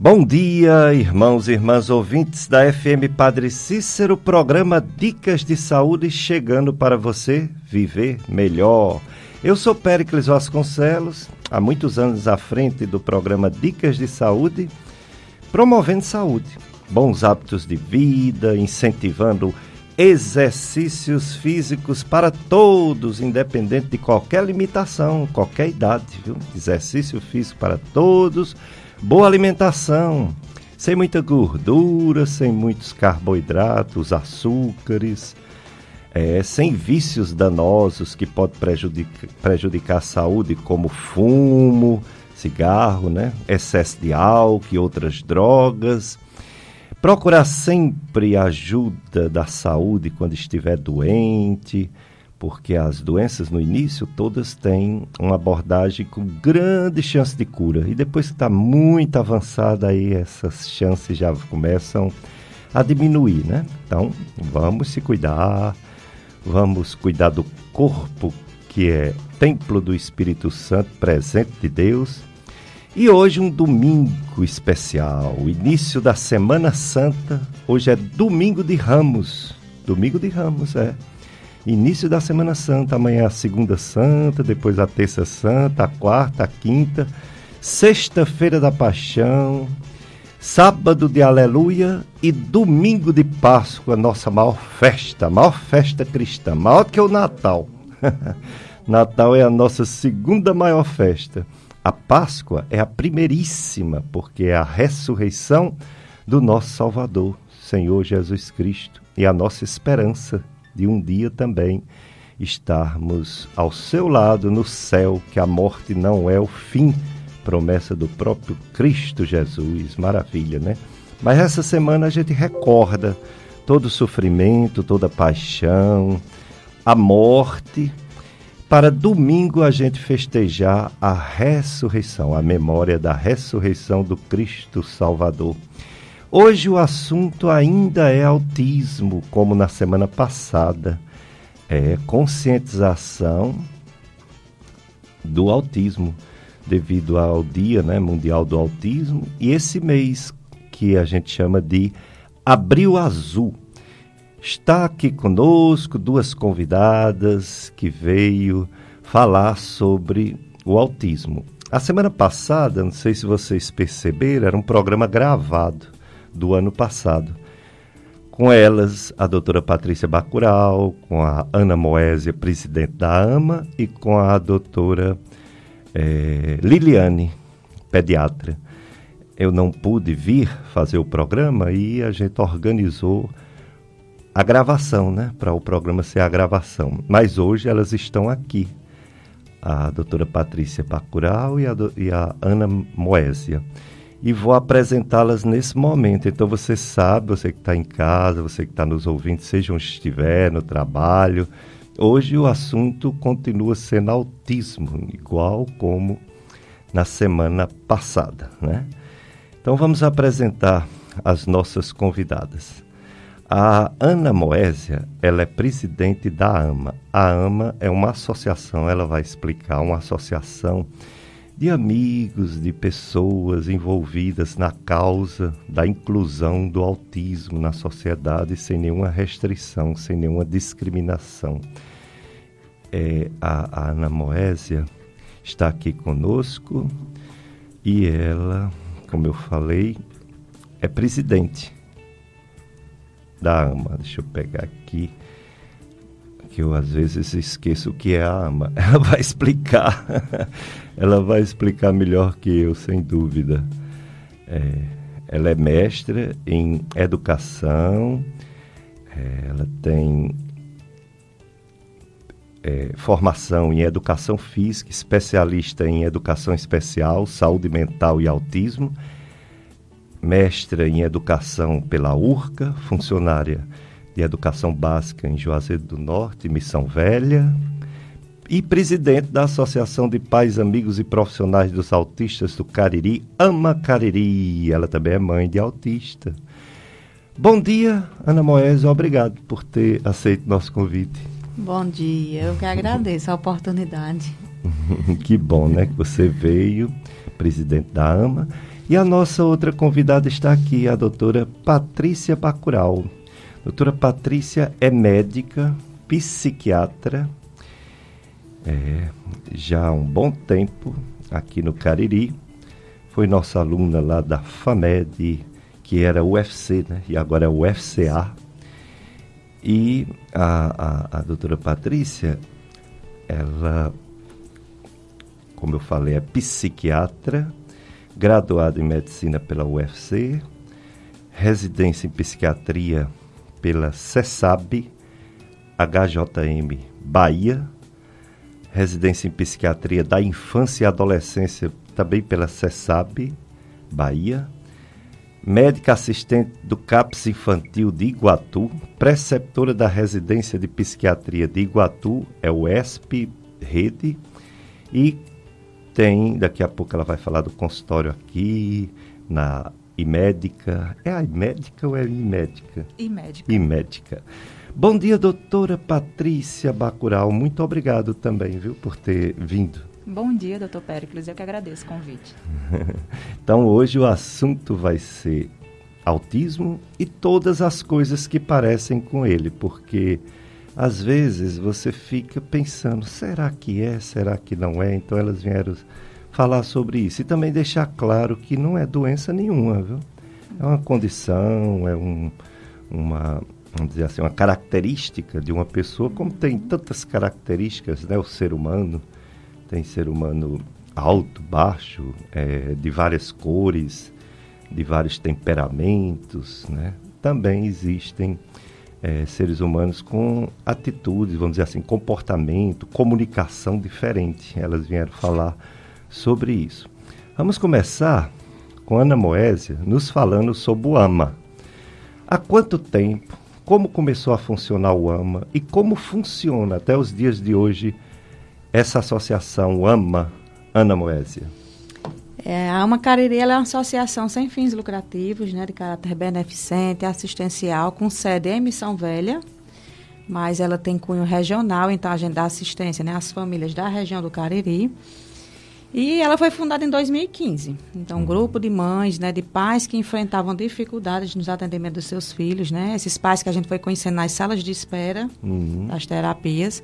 Bom dia, irmãos e irmãs ouvintes da FM Padre Cícero, programa Dicas de Saúde chegando para você viver melhor. Eu sou Péricles Vasconcelos, há muitos anos à frente do programa Dicas de Saúde, promovendo saúde, bons hábitos de vida, incentivando exercícios físicos para todos, independente de qualquer limitação, qualquer idade, viu? Exercício físico para todos Boa alimentação, sem muita gordura, sem muitos carboidratos, açúcares, é, sem vícios danosos que podem prejudicar, prejudicar a saúde, como fumo, cigarro, né? excesso de álcool e outras drogas. Procurar sempre ajuda da saúde quando estiver doente porque as doenças no início todas têm uma abordagem com grande chance de cura e depois que está muito avançada aí essas chances já começam a diminuir, né? Então vamos se cuidar, vamos cuidar do corpo que é templo do Espírito Santo, presente de Deus. E hoje um domingo especial, início da Semana Santa. Hoje é domingo de Ramos. Domingo de Ramos, é início da Semana Santa. Amanhã é a Segunda Santa, depois a Terça Santa, a Quarta, a Quinta, Sexta-feira da Paixão, Sábado de Aleluia e Domingo de Páscoa, nossa maior festa, maior festa cristã, maior que o Natal. Natal é a nossa segunda maior festa. A Páscoa é a primeiríssima, porque é a ressurreição do nosso Salvador, Senhor Jesus Cristo, e a nossa esperança de um dia também estarmos ao seu lado no céu, que a morte não é o fim, promessa do próprio Cristo Jesus. Maravilha, né? Mas essa semana a gente recorda todo o sofrimento, toda a paixão, a morte, para domingo a gente festejar a ressurreição, a memória da ressurreição do Cristo Salvador. Hoje o assunto ainda é autismo, como na semana passada. É conscientização do autismo, devido ao Dia né, Mundial do Autismo, e esse mês que a gente chama de Abril Azul. Está aqui conosco duas convidadas que veio falar sobre o autismo. A semana passada, não sei se vocês perceberam, era um programa gravado do ano passado. Com elas, a doutora Patrícia Bacural, com a Ana Moésia, presidente da AMA, e com a doutora é, Liliane, pediatra. Eu não pude vir fazer o programa e a gente organizou a gravação, né? Para o programa ser a gravação. Mas hoje elas estão aqui. A doutora Patrícia Bacural e a, e a Ana Moésia e vou apresentá-las nesse momento. Então você sabe, você que está em casa, você que está nos ouvindo, seja onde estiver, no trabalho. Hoje o assunto continua sendo autismo, igual como na semana passada, né? Então vamos apresentar as nossas convidadas. A Ana Moésia, ela é presidente da AMA. A AMA é uma associação, ela vai explicar, uma associação de amigos, de pessoas envolvidas na causa da inclusão do autismo na sociedade sem nenhuma restrição, sem nenhuma discriminação. É, a, a Ana Moésia está aqui conosco e ela, como eu falei, é presidente da AMA. Deixa eu pegar aqui que eu às vezes esqueço o que é a AMA. Ela vai explicar, ela vai explicar melhor que eu, sem dúvida. É, ela é mestra em educação, é, ela tem é, formação em educação física, especialista em educação especial, saúde mental e autismo, mestra em educação pela URCA, funcionária de Educação Básica em Juazeiro do Norte, Missão Velha, e presidente da Associação de Pais, Amigos e Profissionais dos Autistas do Cariri, Ama Cariri. Ela também é mãe de autista. Bom dia, Ana Moésio. Obrigado por ter aceito nosso convite. Bom dia, eu que agradeço a oportunidade. que bom, né? Que você veio, presidente da AMA. E a nossa outra convidada está aqui, a doutora Patrícia Bacural. Doutora Patrícia é médica, psiquiatra, é, já há um bom tempo aqui no Cariri. Foi nossa aluna lá da FAMED, que era UFC, né? E agora é UFCA. E a, a, a doutora Patrícia, ela, como eu falei, é psiquiatra, graduada em medicina pela UFC, residência em psiquiatria pela CESAB, HJM Bahia, residência em psiquiatria da infância e adolescência também pela CESAB Bahia, médica assistente do CAPS Infantil de Iguatu, preceptora da residência de psiquiatria de Iguatu, é o ESP Rede, e tem, daqui a pouco ela vai falar do consultório aqui, na Imédica. É a Imédica ou é Imédica? Imédica. Imédica. Bom dia, doutora Patrícia Bacural. Muito obrigado também, viu, por ter vindo. Bom dia, doutor Péricles. Eu que agradeço o convite. então, hoje o assunto vai ser autismo e todas as coisas que parecem com ele, porque às vezes você fica pensando, será que é, será que não é? Então elas vieram falar sobre isso e também deixar claro que não é doença nenhuma, viu? É uma condição, é um, uma, vamos dizer assim, uma característica de uma pessoa, como tem tantas características, né? O ser humano tem ser humano alto, baixo, é, de várias cores, de vários temperamentos, né? Também existem é, seres humanos com atitudes, vamos dizer assim, comportamento, comunicação diferente. Elas vieram falar sobre isso. Vamos começar com Ana Moésia nos falando sobre o AMA. Há quanto tempo, como começou a funcionar o AMA e como funciona até os dias de hoje essa associação AMA, Ana Moésia? É, a AMA Cariri é uma associação sem fins lucrativos, né, de caráter beneficente, assistencial, com sede em Missão Velha, mas ela tem cunho regional, então a gente dá assistência né, às famílias da região do Cariri. E ela foi fundada em 2015. Então, um uhum. grupo de mães, né, de pais que enfrentavam dificuldades nos atendimentos dos seus filhos, né? Esses pais que a gente foi conhecendo nas salas de espera uhum. das terapias,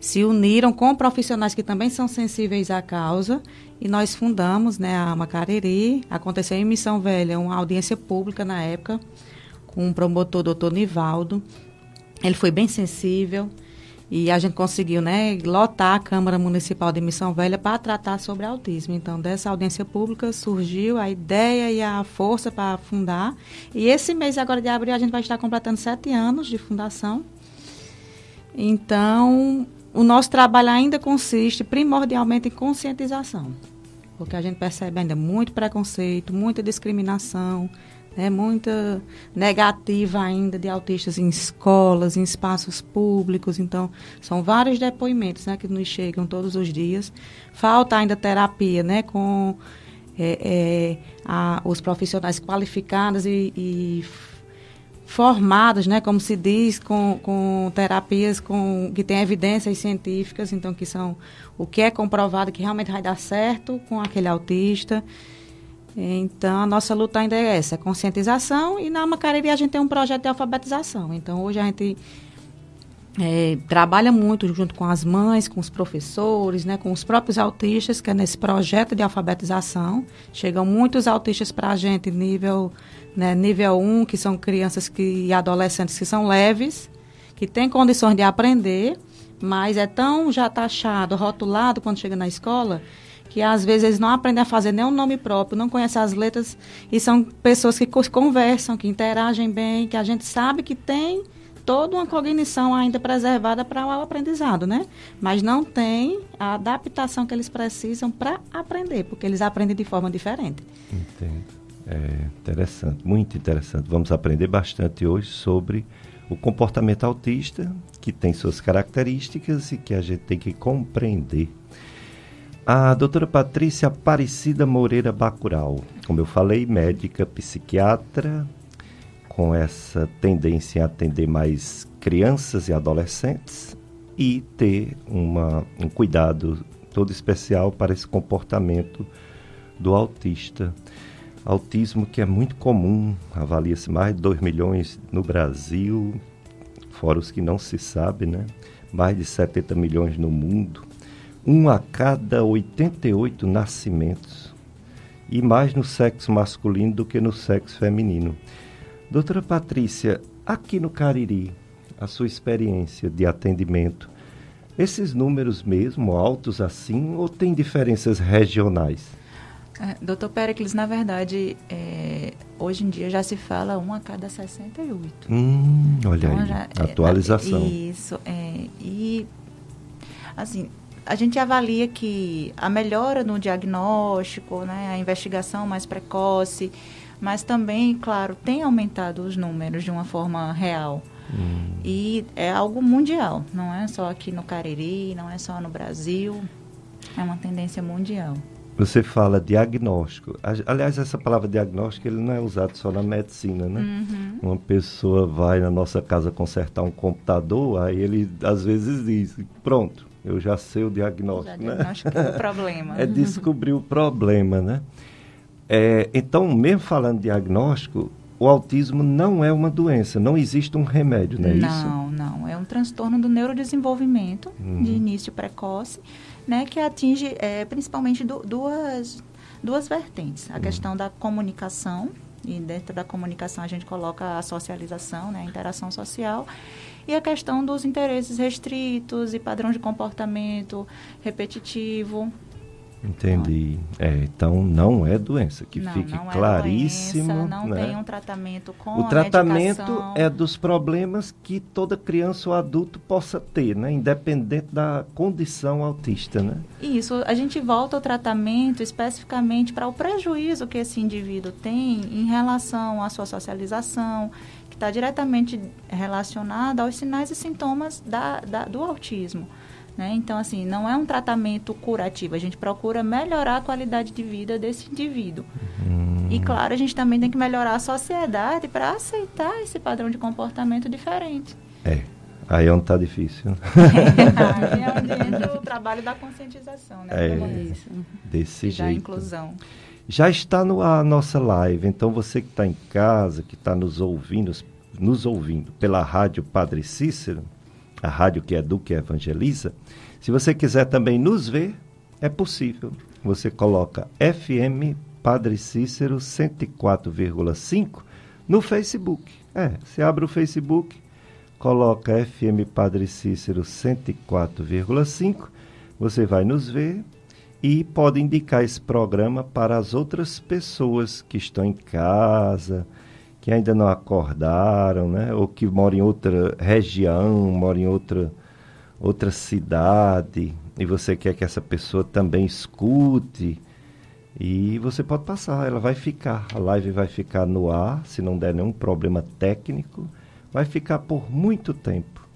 se uniram com profissionais que também são sensíveis à causa e nós fundamos, né, a Macariri. Aconteceu em Missão Velha uma audiência pública na época com o promotor doutor Nivaldo. Ele foi bem sensível e a gente conseguiu, né, lotar a Câmara Municipal de Missão Velha para tratar sobre autismo. Então, dessa audiência pública surgiu a ideia e a força para fundar. E esse mês agora de abril a gente vai estar completando sete anos de fundação. Então, o nosso trabalho ainda consiste primordialmente em conscientização, porque a gente percebe ainda muito preconceito, muita discriminação, né, muita negativa ainda de autistas em escolas, em espaços públicos. Então, são vários depoimentos né, que nos chegam todos os dias. Falta ainda terapia né, com é, é, a, os profissionais qualificados e, e formados, né, como se diz, com, com terapias com, que têm evidências científicas, então que são o que é comprovado que realmente vai dar certo com aquele autista. Então, a nossa luta ainda é essa, conscientização. E na Macariri a gente tem um projeto de alfabetização. Então, hoje a gente é, trabalha muito junto com as mães, com os professores, né, com os próprios autistas, que é nesse projeto de alfabetização. Chegam muitos autistas para a gente nível, né, nível 1, que são crianças que, e adolescentes que são leves, que têm condições de aprender, mas é tão já taxado, rotulado quando chega na escola, que às vezes eles não aprendem a fazer nem o nome próprio, não conhecem as letras, e são pessoas que conversam, que interagem bem, que a gente sabe que tem toda uma cognição ainda preservada para o aprendizado, né? Mas não tem a adaptação que eles precisam para aprender, porque eles aprendem de forma diferente. Entendo. É interessante, muito interessante. Vamos aprender bastante hoje sobre o comportamento autista, que tem suas características e que a gente tem que compreender. A doutora Patrícia Aparecida Moreira Bacural, como eu falei, médica, psiquiatra, com essa tendência a atender mais crianças e adolescentes e ter uma, um cuidado todo especial para esse comportamento do autista. Autismo que é muito comum, avalia-se mais de 2 milhões no Brasil, fora os que não se sabe, né? Mais de 70 milhões no mundo. Um a cada 88 nascimentos. E mais no sexo masculino do que no sexo feminino. Doutora Patrícia, aqui no Cariri, a sua experiência de atendimento, esses números mesmo altos assim ou tem diferenças regionais? É, doutor Pericles, na verdade, é, hoje em dia já se fala um a cada 68. Hum, olha então, aí, já, é, atualização. É, isso, e assim, a gente avalia que a melhora no diagnóstico, né, a investigação mais precoce, mas também, claro, tem aumentado os números de uma forma real. Hum. E é algo mundial, não é só aqui no Cariri, não é só no Brasil, é uma tendência mundial. Você fala diagnóstico. Aliás, essa palavra diagnóstico ele não é usado só na medicina, né? Uhum. Uma pessoa vai na nossa casa consertar um computador, aí ele às vezes diz, pronto, eu já sei o diagnóstico, já né? o problema. é descobrir o problema, né? É, então, mesmo falando diagnóstico, o autismo não é uma doença, não existe um remédio, não é não, isso? Não, não. É um transtorno do neurodesenvolvimento uhum. de início precoce né, que atinge é, principalmente do, duas, duas vertentes. A uhum. questão da comunicação, e dentro da comunicação a gente coloca a socialização, né, a interação social, e a questão dos interesses restritos e padrão de comportamento repetitivo, Entendi. É, então não é doença, que não, fique não é claríssimo. Doença, não né? tem um tratamento com O tratamento medicação. é dos problemas que toda criança ou adulto possa ter, né? Independente da condição autista, né? Isso, a gente volta ao tratamento especificamente para o prejuízo que esse indivíduo tem em relação à sua socialização, que está diretamente relacionada aos sinais e sintomas da, da, do autismo. Né? Então, assim, não é um tratamento curativo. A gente procura melhorar a qualidade de vida desse indivíduo. Hum. E, claro, a gente também tem que melhorar a sociedade para aceitar esse padrão de comportamento diferente. É. Aí é onde está difícil. Aí é onde entra o trabalho da conscientização, né? É, isso. Desse e jeito. Da inclusão. Já está no, a nossa live, então você que está em casa, que está nos ouvindo, nos ouvindo pela rádio Padre Cícero, a rádio que educa e evangeliza, se você quiser também nos ver, é possível. Você coloca FM Padre Cícero 104,5 no Facebook. É, você abre o Facebook, coloca FM Padre Cícero 104,5, você vai nos ver e pode indicar esse programa para as outras pessoas que estão em casa, que ainda não acordaram, né? Ou que moram em outra região, moram em outra, outra cidade, e você quer que essa pessoa também escute, e você pode passar, ela vai ficar, a live vai ficar no ar, se não der nenhum problema técnico, vai ficar por muito tempo.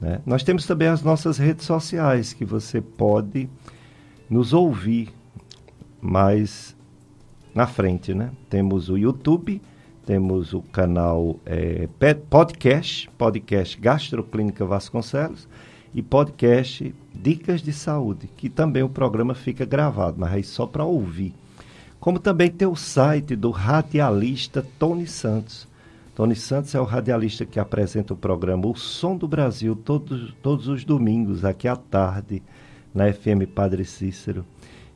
Né? Nós temos também as nossas redes sociais, que você pode nos ouvir mais na frente, né? Temos o YouTube, temos o canal é, podcast, podcast Gastroclínica Vasconcelos e podcast Dicas de Saúde, que também o programa fica gravado, mas aí só para ouvir. Como também tem o site do radialista Tony Santos. Tony Santos é o radialista que apresenta o programa O Som do Brasil todos, todos os domingos, aqui à tarde, na FM Padre Cícero.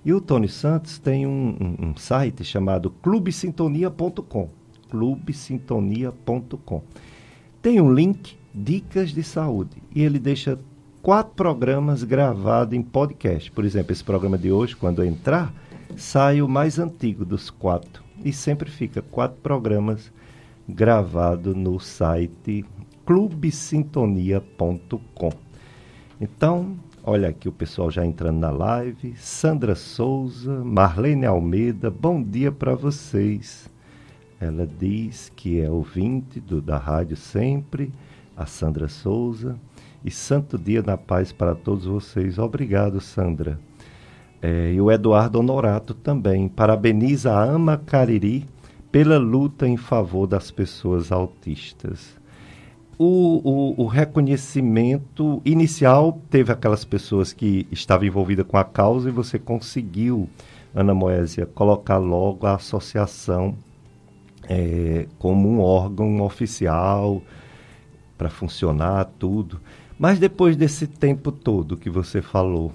E o Tony Santos tem um, um, um site chamado clubesintonia.com clubesintonia.com. Tem um link Dicas de Saúde e ele deixa quatro programas gravados em podcast. Por exemplo, esse programa de hoje, quando entrar, sai o mais antigo dos quatro e sempre fica quatro programas gravados no site clubesintonia.com. Então, olha aqui o pessoal já entrando na live. Sandra Souza, Marlene Almeida, bom dia para vocês. Ela diz que é ouvinte do, da rádio sempre, a Sandra Souza. E santo dia da paz para todos vocês. Obrigado, Sandra. É, e o Eduardo Honorato também. Parabeniza a Ama Cariri pela luta em favor das pessoas autistas. O, o, o, reconhecimento inicial teve aquelas pessoas que estavam envolvidas com a causa e você conseguiu Ana Moésia, colocar logo a associação é, como um órgão oficial para funcionar tudo. Mas depois desse tempo todo que você falou,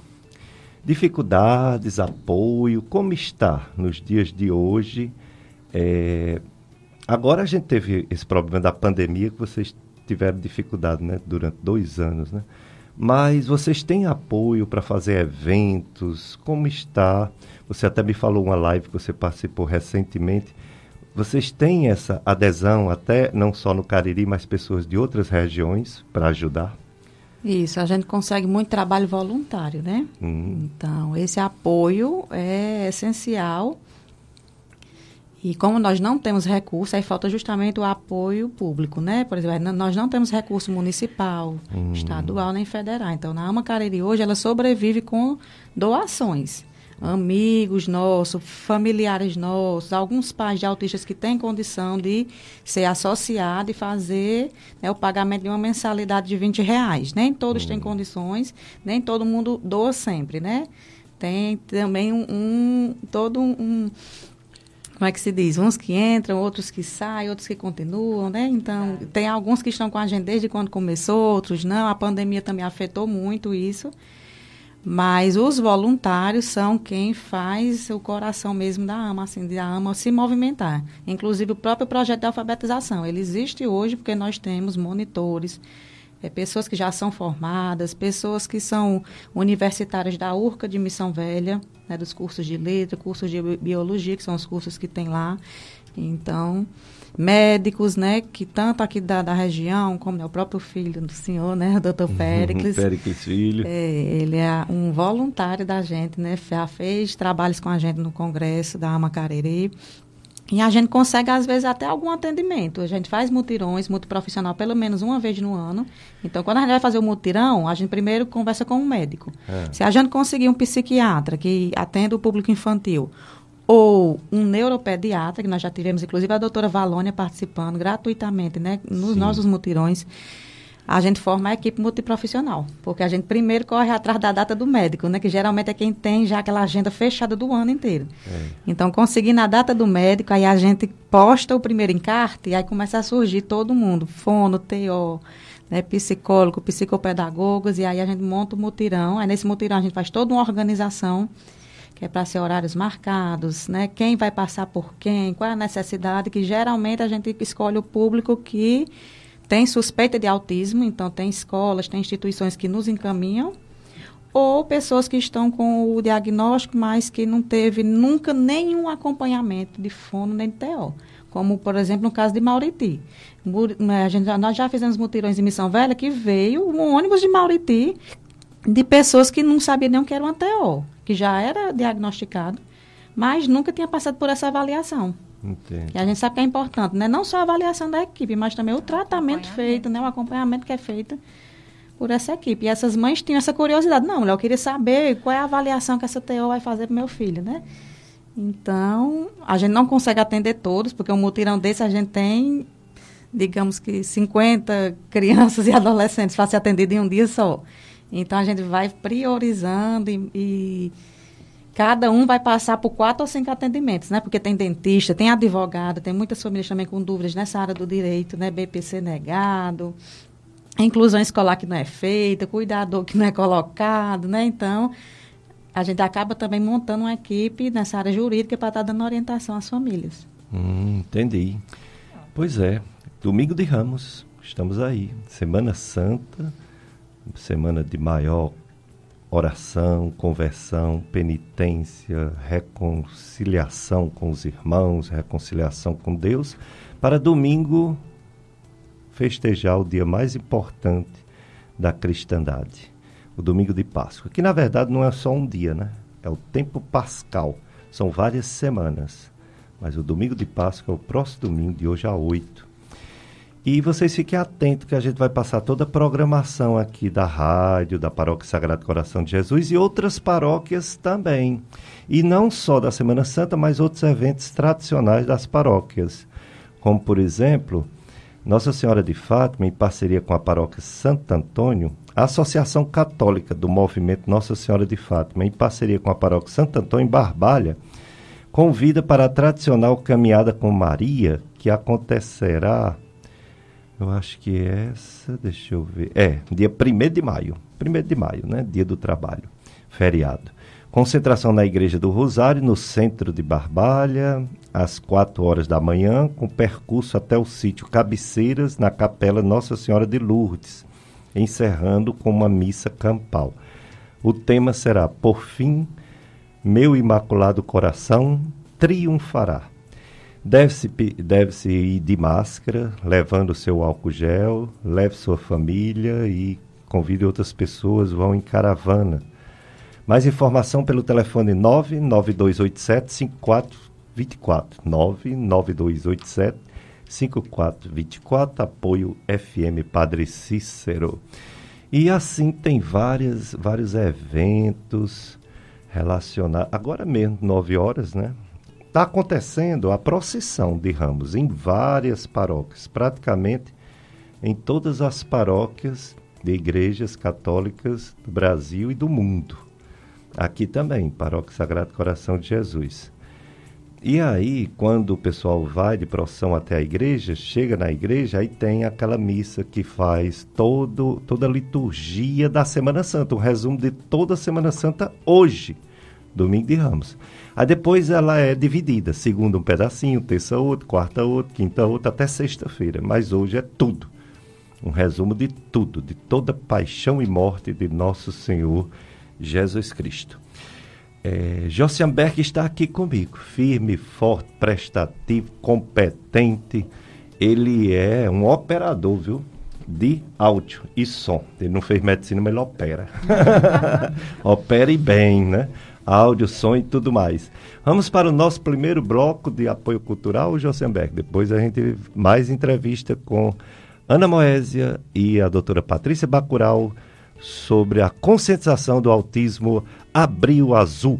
dificuldades, apoio, como está nos dias de hoje? É, agora a gente teve esse problema da pandemia que vocês tiveram dificuldade né, durante dois anos, né? Mas vocês têm apoio para fazer eventos? Como está? Você até me falou uma live que você participou recentemente. Vocês têm essa adesão até não só no Cariri, mas pessoas de outras regiões para ajudar? Isso, a gente consegue muito trabalho voluntário, né? Hum. Então, esse apoio é essencial. E como nós não temos recurso, aí falta justamente o apoio público, né? Por exemplo, nós não temos recurso municipal, hum. estadual nem federal. Então, na AMA Cariri hoje, ela sobrevive com doações amigos nossos, familiares nossos, alguns pais de autistas que têm condição de ser associado e fazer né, o pagamento de uma mensalidade de 20 reais. Nem todos têm hum. condições, nem todo mundo doa sempre, né? Tem também um, um todo um, como é que se diz? Uns que entram, outros que saem, outros que continuam, né? Então, é. tem alguns que estão com a gente desde quando começou, outros não. A pandemia também afetou muito isso. Mas os voluntários são quem faz o coração mesmo da AMA, assim, da AMA se movimentar. Inclusive o próprio projeto de alfabetização. Ele existe hoje porque nós temos monitores, é, pessoas que já são formadas, pessoas que são universitárias da URCA de Missão Velha, né, dos cursos de letra, cursos de biologia, que são os cursos que tem lá. Então, médicos, né, que tanto aqui da, da região, como né, o próprio filho do senhor, né, o doutor Péricles. Péricles Filho. É, ele é um voluntário da gente, né, já fez trabalhos com a gente no congresso da Amacariri. E a gente consegue, às vezes, até algum atendimento. A gente faz mutirões, multiprofissional, pelo menos uma vez no ano. Então, quando a gente vai fazer o mutirão, a gente primeiro conversa com um médico. É. Se a gente conseguir um psiquiatra que atenda o público infantil, ou um neuropediatra, que nós já tivemos, inclusive, a doutora Valônia participando gratuitamente, né, nos Sim. nossos mutirões, a gente forma a equipe multiprofissional, porque a gente primeiro corre atrás da data do médico, né, que geralmente é quem tem já aquela agenda fechada do ano inteiro. É. Então, conseguindo a data do médico, aí a gente posta o primeiro encarte e aí começa a surgir todo mundo, fono, TO, né, psicólogo, psicopedagogos, e aí a gente monta o mutirão, aí nesse mutirão a gente faz toda uma organização que é para ser horários marcados, né? Quem vai passar por quem, qual é a necessidade, que geralmente a gente escolhe o público que tem suspeita de autismo, então tem escolas, tem instituições que nos encaminham, ou pessoas que estão com o diagnóstico, mas que não teve nunca nenhum acompanhamento de fono nem de TO. Como, por exemplo, no caso de Mauriti. Né, gente, nós já fizemos mutirões em Missão Velha que veio um ônibus de Mauriti de pessoas que não sabiam nem o que era uma TO que já era diagnosticado, mas nunca tinha passado por essa avaliação. Entendi. E a gente sabe que é importante, né? Não só a avaliação da equipe, mas também o tratamento feito, né? O acompanhamento que é feito por essa equipe. E essas mães tinham essa curiosidade. Não, eu queria saber qual é a avaliação que essa TO vai fazer para meu filho, né? Então, a gente não consegue atender todos, porque um mutirão desse a gente tem, digamos que 50 crianças e adolescentes para ser atendido em um dia só. Então a gente vai priorizando e, e, cada um vai passar por quatro ou cinco atendimentos, né? Porque tem dentista, tem advogado, tem muitas famílias também com dúvidas nessa área do direito, né? BPC negado, inclusão escolar que não é feita, cuidador que não é colocado, né? Então a gente acaba também montando uma equipe nessa área jurídica para estar dando orientação às famílias. Hum, entendi. Pois é, domingo de Ramos, estamos aí, Semana Santa semana de maior oração, conversão, penitência, reconciliação com os irmãos, reconciliação com Deus, para domingo festejar o dia mais importante da cristandade, o domingo de Páscoa, que na verdade não é só um dia, né? É o tempo pascal, são várias semanas. Mas o domingo de Páscoa é o próximo domingo, de hoje a 8 e vocês fiquem atentos que a gente vai passar toda a programação aqui da rádio, da Paróquia Sagrado Coração de Jesus e outras paróquias também. E não só da Semana Santa, mas outros eventos tradicionais das paróquias. Como, por exemplo, Nossa Senhora de Fátima, em parceria com a Paróquia Santo Antônio, a Associação Católica do Movimento Nossa Senhora de Fátima, em parceria com a Paróquia Santo Antônio em Barbalha, convida para a tradicional caminhada com Maria, que acontecerá, eu acho que essa, deixa eu ver, é, dia 1 de maio, 1 de maio, né, dia do trabalho, feriado. Concentração na Igreja do Rosário, no centro de Barbalha, às 4 horas da manhã, com percurso até o sítio Cabeceiras, na Capela Nossa Senhora de Lourdes, encerrando com uma missa campal. O tema será Por fim, meu imaculado coração triunfará. Deve-se deve -se ir de máscara, levando seu álcool gel, leve sua família e convide outras pessoas, vão em caravana mais informação pelo telefone 99287 5424. 99287 5424, apoio FM Padre Cícero. E assim tem várias, vários eventos relacionados. Agora mesmo, 9 horas, né? Está acontecendo a procissão de ramos em várias paróquias, praticamente em todas as paróquias de igrejas católicas do Brasil e do mundo. Aqui também, Paróquia Sagrado Coração de Jesus. E aí, quando o pessoal vai de procissão até a igreja, chega na igreja, aí tem aquela missa que faz todo, toda a liturgia da Semana Santa, um resumo de toda a Semana Santa hoje, domingo de Ramos. Aí depois ela é dividida, segunda um pedacinho, terça outro, quarta outro, quinta outro, até sexta-feira. Mas hoje é tudo. Um resumo de tudo, de toda a paixão e morte de nosso Senhor Jesus Cristo. É, Josiamberg está aqui comigo, firme, forte, prestativo, competente. Ele é um operador, viu? De áudio e som. Ele não fez medicina, mas ele opera. opera e bem, né? Áudio, som e tudo mais. Vamos para o nosso primeiro bloco de apoio cultural, Josiamberg. Depois a gente mais entrevista com Ana Moésia e a doutora Patrícia Bacural sobre a conscientização do autismo Abril Azul.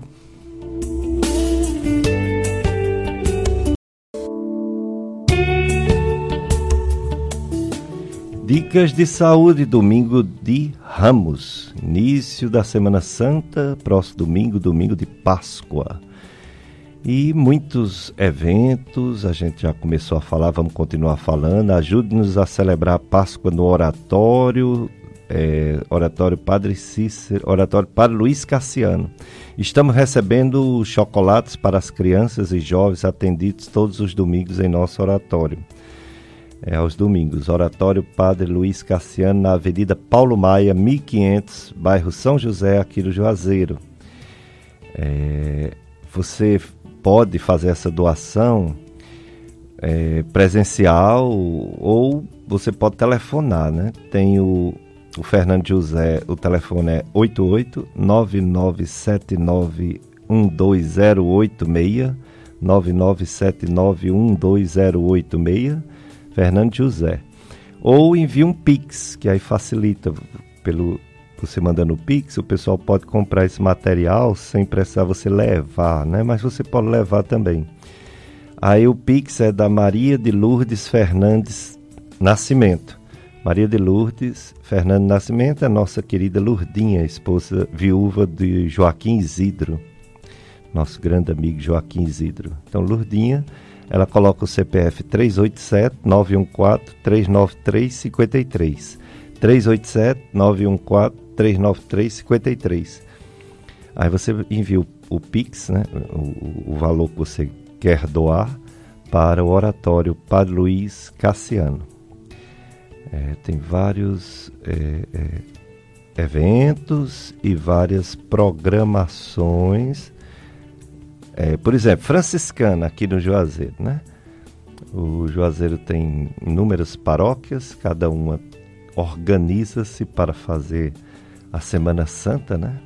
Dicas de saúde, domingo de Ramos, início da Semana Santa, próximo domingo, domingo de Páscoa. E muitos eventos, a gente já começou a falar, vamos continuar falando. Ajude-nos a celebrar a Páscoa no oratório, é, Oratório Padre Cícero, Oratório Padre Luiz Cassiano. Estamos recebendo chocolates para as crianças e jovens atendidos todos os domingos em nosso oratório. É, aos domingos, Oratório Padre Luiz Cassiano, na Avenida Paulo Maia, 1500, bairro São José, aqui do Juazeiro. É, você pode fazer essa doação é, presencial ou você pode telefonar, né? Tem o o Fernando José, o telefone é 88 9979 12086 9979 Fernando José. Ou envie um Pix, que aí facilita pelo você mandando o Pix, o pessoal pode comprar esse material sem precisar você levar, né? Mas você pode levar também. Aí o Pix é da Maria de Lourdes Fernandes Nascimento. Maria de Lourdes Fernando Nascimento, a nossa querida Lourdinha, esposa viúva de Joaquim Isidro, nosso grande amigo Joaquim Isidro. Então, Lourdinha, ela coloca o CPF 387 914 393 53. 387 914 393 53. Aí você envia o, o Pix, né, o, o valor que você quer doar, para o oratório Padre Luiz Cassiano. É, tem vários é, é, eventos e várias programações. É, por exemplo, franciscana aqui no Juazeiro, né? O Juazeiro tem inúmeras paróquias, cada uma organiza-se para fazer a Semana Santa, né?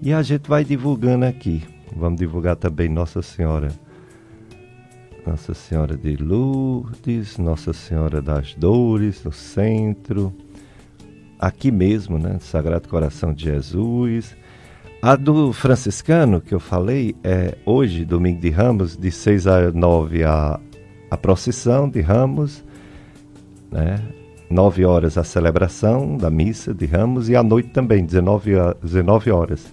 E a gente vai divulgando aqui. Vamos divulgar também Nossa Senhora nossa Senhora de Lourdes, Nossa Senhora das Dores, no centro, aqui mesmo, né? Sagrado Coração de Jesus. A do franciscano, que eu falei, é hoje, domingo de Ramos, de 6 a 9, a, a procissão de Ramos, né? 9 horas a celebração da missa de Ramos e à noite também, 19, 19 horas.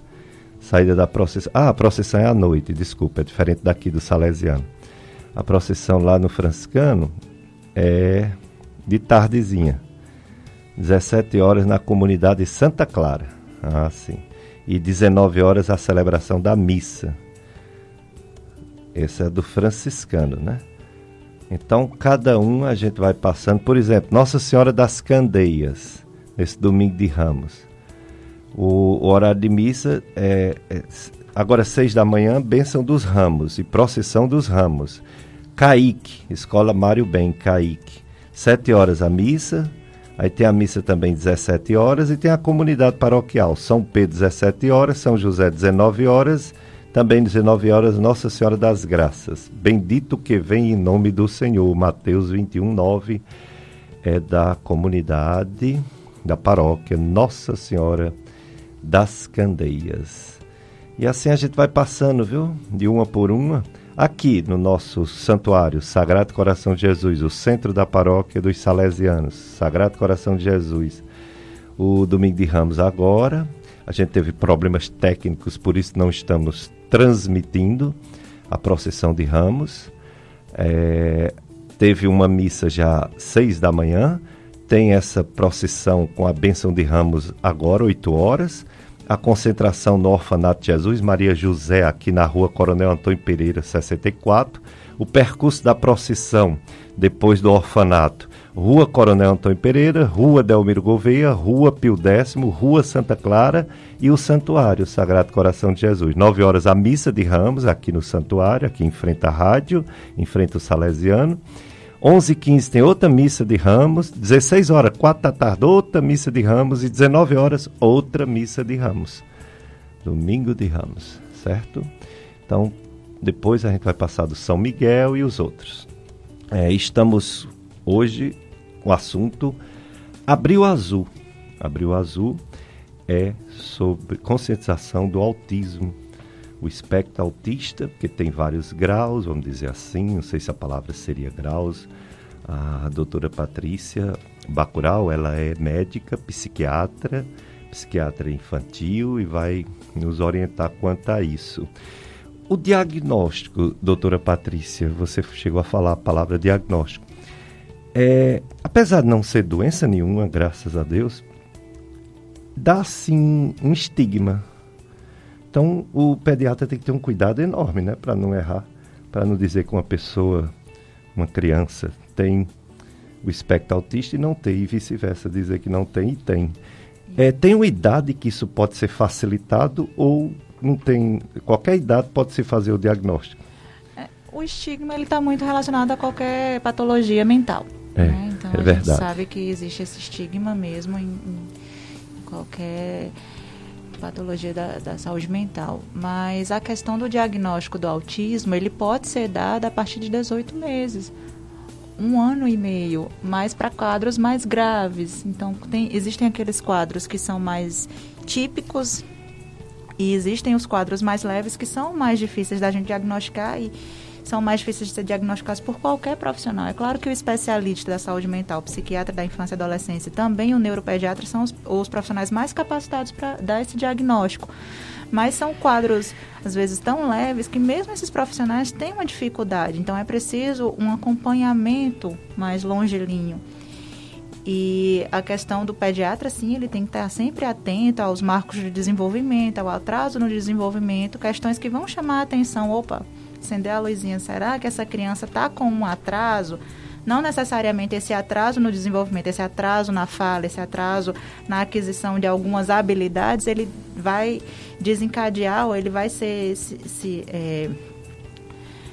Saída da procissão. Ah, a procissão é à noite, desculpa, é diferente daqui do Salesiano. A procissão lá no Franciscano é de tardezinha. 17 horas na comunidade Santa Clara. Ah, sim. E 19 horas a celebração da missa. Esse é do franciscano, né? Então, cada um a gente vai passando. Por exemplo, Nossa Senhora das Candeias, nesse domingo de Ramos. O, o horário de missa é, é agora seis da manhã, bênção dos ramos e procissão dos ramos. Caique, Escola Mário Bem, Caique. Sete horas a missa, aí tem a missa também 17 horas e tem a comunidade paroquial. São Pedro, 17 horas, São José, 19 horas também 19 horas, Nossa Senhora das Graças. Bendito que vem em nome do Senhor. Mateus 21, 9 é da comunidade, da paróquia Nossa Senhora das Candeias. E assim a gente vai passando, viu? De uma por uma. Aqui no nosso santuário Sagrado Coração de Jesus, o centro da paróquia dos Salesianos, Sagrado Coração de Jesus. O domingo de Ramos agora. A gente teve problemas técnicos, por isso não estamos transmitindo a procissão de Ramos. É, teve uma missa já seis da manhã, tem essa procissão com a bênção de Ramos agora, 8 horas. A concentração no Orfanato Jesus Maria José, aqui na rua Coronel Antônio Pereira, 64. O percurso da procissão depois do orfanato Rua Coronel Antônio Pereira, Rua Delmiro Gouveia, Rua Pio X, Rua Santa Clara e o Santuário Sagrado Coração de Jesus. Nove horas a missa de Ramos aqui no Santuário, aqui em frente à rádio, em frente ao Salesiano. 11h15 tem outra missa de Ramos, 16 horas, 4 da tarde, outra missa de Ramos e 19 horas, outra missa de Ramos. Domingo de Ramos, certo? Então, depois a gente vai passar do São Miguel e os outros. É, estamos hoje o assunto Abril Azul. Abril Azul é sobre conscientização do autismo, o espectro autista, que tem vários graus, vamos dizer assim, não sei se a palavra seria graus. A doutora Patrícia Bacurau, ela é médica, psiquiatra, psiquiatra infantil e vai nos orientar quanto a isso. O diagnóstico, doutora Patrícia, você chegou a falar a palavra diagnóstico. É, apesar de não ser doença nenhuma, graças a Deus, dá sim um estigma. Então o pediatra tem que ter um cuidado enorme, né, para não errar, para não dizer que uma pessoa, uma criança tem o espectro autista e não tem, e vice-versa, dizer que não tem e tem. É, tem uma idade que isso pode ser facilitado ou não tem. Qualquer idade pode se fazer o diagnóstico. É, o estigma está muito relacionado a qualquer patologia mental. É, né? Então é a verdade. gente sabe que existe esse estigma mesmo em, em qualquer patologia da, da, saúde mental. Mas a questão do diagnóstico do autismo, ele pode ser dado a partir de 18 meses. Um ano e meio, mas para quadros mais graves. Então, tem, existem aqueles quadros que são mais típicos e existem os quadros mais leves que são mais difíceis da gente diagnosticar e são mais difíceis de ser diagnosticados por qualquer profissional. É claro que o especialista da saúde mental, psiquiatra da infância e adolescência, também o neuropediatra são os, os profissionais mais capacitados para dar esse diagnóstico. Mas são quadros, às vezes, tão leves que mesmo esses profissionais têm uma dificuldade. Então, é preciso um acompanhamento mais longilíneo. E a questão do pediatra, sim, ele tem que estar sempre atento aos marcos de desenvolvimento, ao atraso no desenvolvimento, questões que vão chamar a atenção. Opa, acender a luzinha, será que essa criança está com um atraso? Não necessariamente esse atraso no desenvolvimento, esse atraso na fala, esse atraso na aquisição de algumas habilidades, ele vai desencadear ou ele vai ser, se, se é,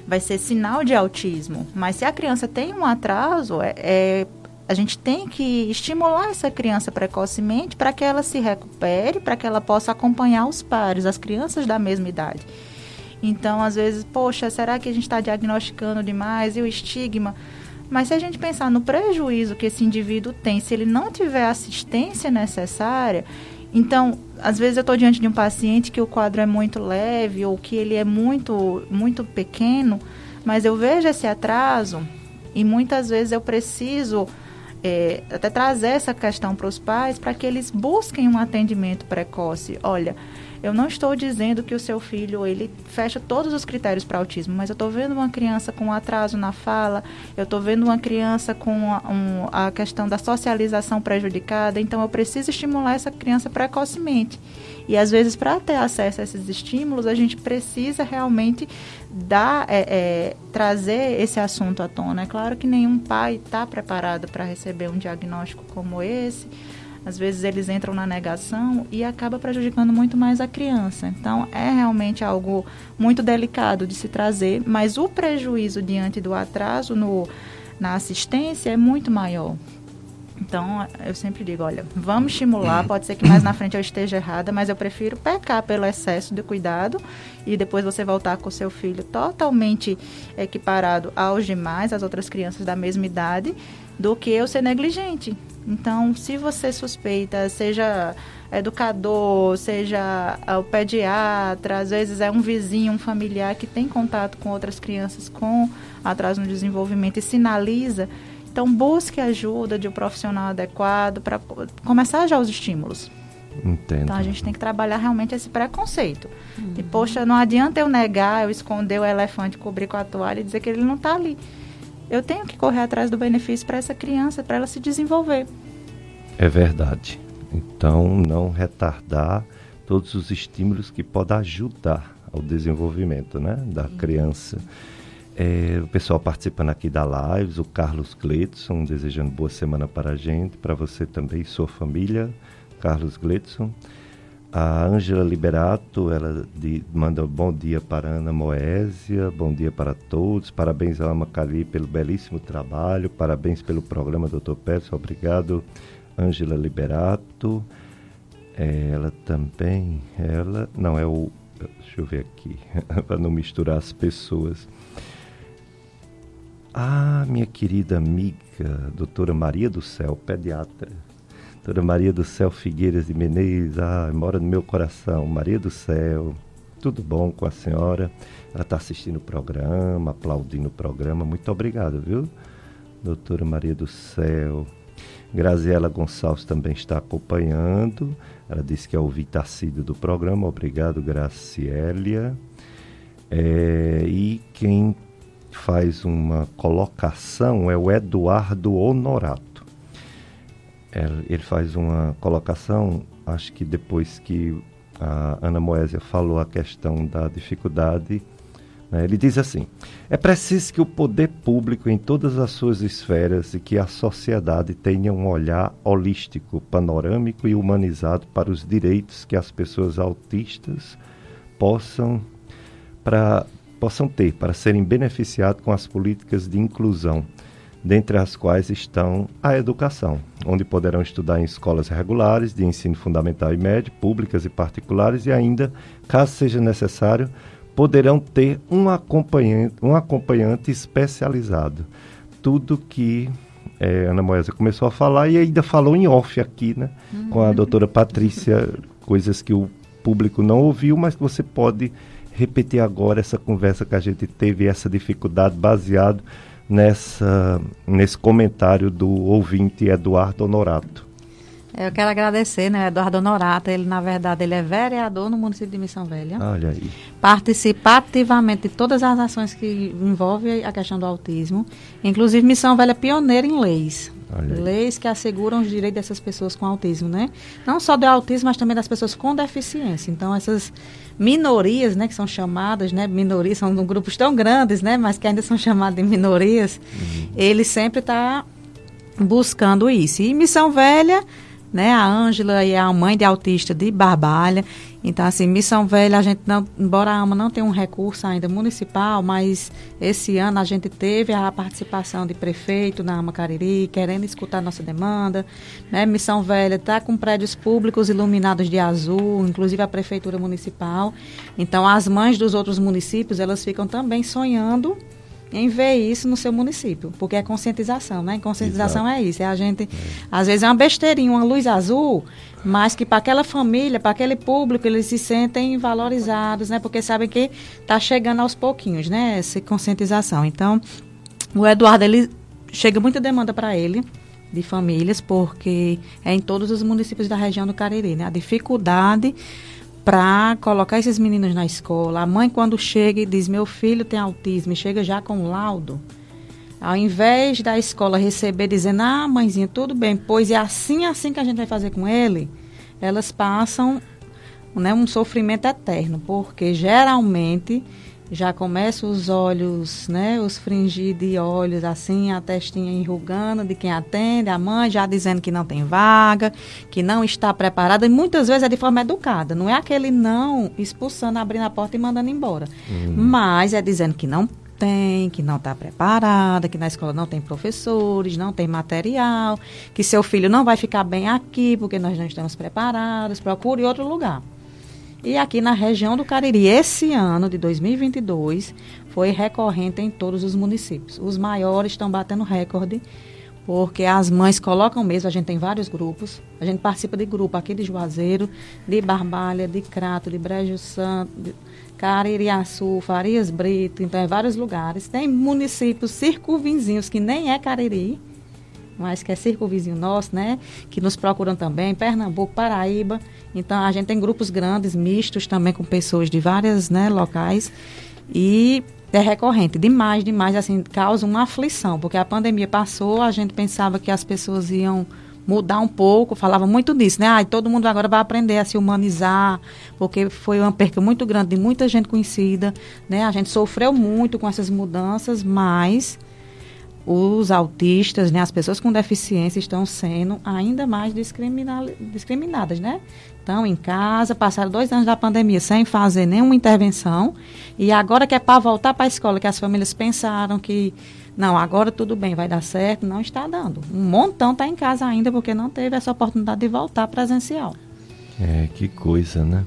vai ser sinal de autismo. Mas se a criança tem um atraso, é, é a gente tem que estimular essa criança precocemente para que ela se recupere, para que ela possa acompanhar os pares, as crianças da mesma idade. Então, às vezes, poxa, será que a gente está diagnosticando demais? E o estigma? Mas se a gente pensar no prejuízo que esse indivíduo tem, se ele não tiver a assistência necessária, então, às vezes eu estou diante de um paciente que o quadro é muito leve ou que ele é muito, muito pequeno, mas eu vejo esse atraso e muitas vezes eu preciso é, até trazer essa questão para os pais para que eles busquem um atendimento precoce. Olha, eu não estou dizendo que o seu filho ele fecha todos os critérios para autismo, mas eu estou vendo uma criança com atraso na fala, eu estou vendo uma criança com a, um, a questão da socialização prejudicada, então eu preciso estimular essa criança precocemente. E às vezes, para ter acesso a esses estímulos, a gente precisa realmente dar, é, é, trazer esse assunto à tona. É claro que nenhum pai está preparado para receber um diagnóstico como esse às vezes eles entram na negação e acaba prejudicando muito mais a criança. Então é realmente algo muito delicado de se trazer, mas o prejuízo diante do atraso no, na assistência é muito maior. Então, eu sempre digo, olha, vamos estimular, pode ser que mais na frente eu esteja errada, mas eu prefiro pecar pelo excesso de cuidado e depois você voltar com o seu filho totalmente equiparado aos demais, às outras crianças da mesma idade, do que eu ser negligente. Então, se você suspeita, seja educador, seja o pediatra, às vezes é um vizinho, um familiar que tem contato com outras crianças com atraso no desenvolvimento e sinaliza, então busque ajuda de um profissional adequado para começar já os estímulos. Entendo. Então a gente tem que trabalhar realmente esse preconceito. Uhum. E, poxa, não adianta eu negar, eu esconder o elefante, cobrir com a toalha e dizer que ele não está ali eu tenho que correr atrás do benefício para essa criança, para ela se desenvolver. É verdade. Então, não retardar todos os estímulos que podem ajudar ao desenvolvimento né, da criança. É, o pessoal participando aqui da live, o Carlos Gletson, desejando boa semana para a gente, para você também e sua família, Carlos Gletson. A Ângela Liberato, ela de, manda bom dia para Ana Moésia, bom dia para todos, parabéns a Macari pelo belíssimo trabalho, parabéns pelo programa, doutor Pérez, obrigado, Ângela Liberato. Ela também, ela, não, é o, deixa eu ver aqui, para não misturar as pessoas. Ah, minha querida amiga, doutora Maria do Céu, pediatra, Doutora Maria do Céu Figueiras de Menezes, ah, mora no meu coração. Maria do Céu, tudo bom com a senhora? Ela está assistindo o programa, aplaudindo o programa. Muito obrigado, viu? Doutora Maria do Céu. Graziela Gonçalves também está acompanhando. Ela disse que é o assíduo do programa. Obrigado, Gracielia. É, e quem faz uma colocação é o Eduardo Honorato ele faz uma colocação, acho que depois que a Ana Moésia falou a questão da dificuldade, né, ele diz assim: é preciso que o poder público em todas as suas esferas e que a sociedade tenha um olhar holístico, panorâmico e humanizado para os direitos que as pessoas autistas possam, pra, possam ter para serem beneficiadas com as políticas de inclusão dentre as quais estão a educação, onde poderão estudar em escolas regulares de ensino fundamental e médio, públicas e particulares, e ainda, caso seja necessário, poderão ter um acompanhante, um acompanhante especializado. Tudo que é, Ana Moesa começou a falar e ainda falou em off aqui, né? Uhum. Com a doutora Patrícia, coisas que o público não ouviu, mas que você pode repetir agora essa conversa que a gente teve, essa dificuldade baseado nessa, nesse comentário do ouvinte Eduardo Honorato. Eu quero agradecer, né, Eduardo Honorato. Ele, na verdade, ele é vereador no município de Missão Velha. Olha aí. Participa ativamente de todas as ações que envolvem a questão do autismo. Inclusive, Missão Velha é pioneira em leis. Leis que asseguram os direitos dessas pessoas com autismo, né? Não só do autismo, mas também das pessoas com deficiência. Então, essas minorias, né, que são chamadas, né, minorias, são grupos tão grandes, né, mas que ainda são chamadas de minorias, uhum. ele sempre está buscando isso. E Missão Velha né? A Ângela é a mãe de autista de Barbalha. Então, assim, Missão Velha, a gente não, embora a AMA não tenha um recurso ainda municipal, mas esse ano a gente teve a participação de prefeito na AMA Cariri, querendo escutar nossa demanda. Né? Missão Velha está com prédios públicos iluminados de azul, inclusive a prefeitura municipal. Então, as mães dos outros municípios, elas ficam também sonhando em ver isso no seu município, porque é conscientização, né? Conscientização Exato. é isso, é a gente, às vezes é uma besteirinha, uma luz azul, mas que para aquela família, para aquele público, eles se sentem valorizados, né? Porque sabem que está chegando aos pouquinhos, né? Essa conscientização. Então, o Eduardo, ele chega muita demanda para ele, de famílias, porque é em todos os municípios da região do Cariri, né? A dificuldade para colocar esses meninos na escola. A mãe, quando chega e diz: Meu filho tem autismo, e chega já com laudo. Ao invés da escola receber dizendo: Ah, mãezinha, tudo bem, pois é assim, assim que a gente vai fazer com ele, elas passam né, um sofrimento eterno, porque geralmente já começa os olhos, né, os fringir de olhos assim, a testinha enrugando de quem atende, a mãe já dizendo que não tem vaga, que não está preparada, e muitas vezes é de forma educada, não é aquele não expulsando, abrindo a porta e mandando embora, uhum. mas é dizendo que não tem, que não está preparada, que na escola não tem professores, não tem material, que seu filho não vai ficar bem aqui porque nós não estamos preparados, procure outro lugar. E aqui na região do Cariri, esse ano de 2022, foi recorrente em todos os municípios. Os maiores estão batendo recorde, porque as mães colocam mesmo, a gente tem vários grupos, a gente participa de grupo aqui de Juazeiro, de Barbalha, de Crato, de Brejo Santo, de Caririaçu, Farias Brito, então é vários lugares. Tem municípios circunvizinhos que nem é Cariri, mas que é circunvizinho nosso, né? Que nos procuram também, Pernambuco, Paraíba. Então, a gente tem grupos grandes, mistos também com pessoas de várias né, locais. E é recorrente, demais, demais, assim, causa uma aflição, porque a pandemia passou, a gente pensava que as pessoas iam mudar um pouco, falava muito disso, né? Ah, todo mundo agora vai aprender a se humanizar, porque foi uma perca muito grande de muita gente conhecida, né? A gente sofreu muito com essas mudanças, mas os autistas, né, as pessoas com deficiência estão sendo ainda mais discriminadas, né? Estão em casa, passaram dois anos da pandemia sem fazer nenhuma intervenção e agora que é para voltar para a escola, que as famílias pensaram que não, agora tudo bem, vai dar certo, não está dando. Um montão está em casa ainda porque não teve essa oportunidade de voltar presencial. É, que coisa, né?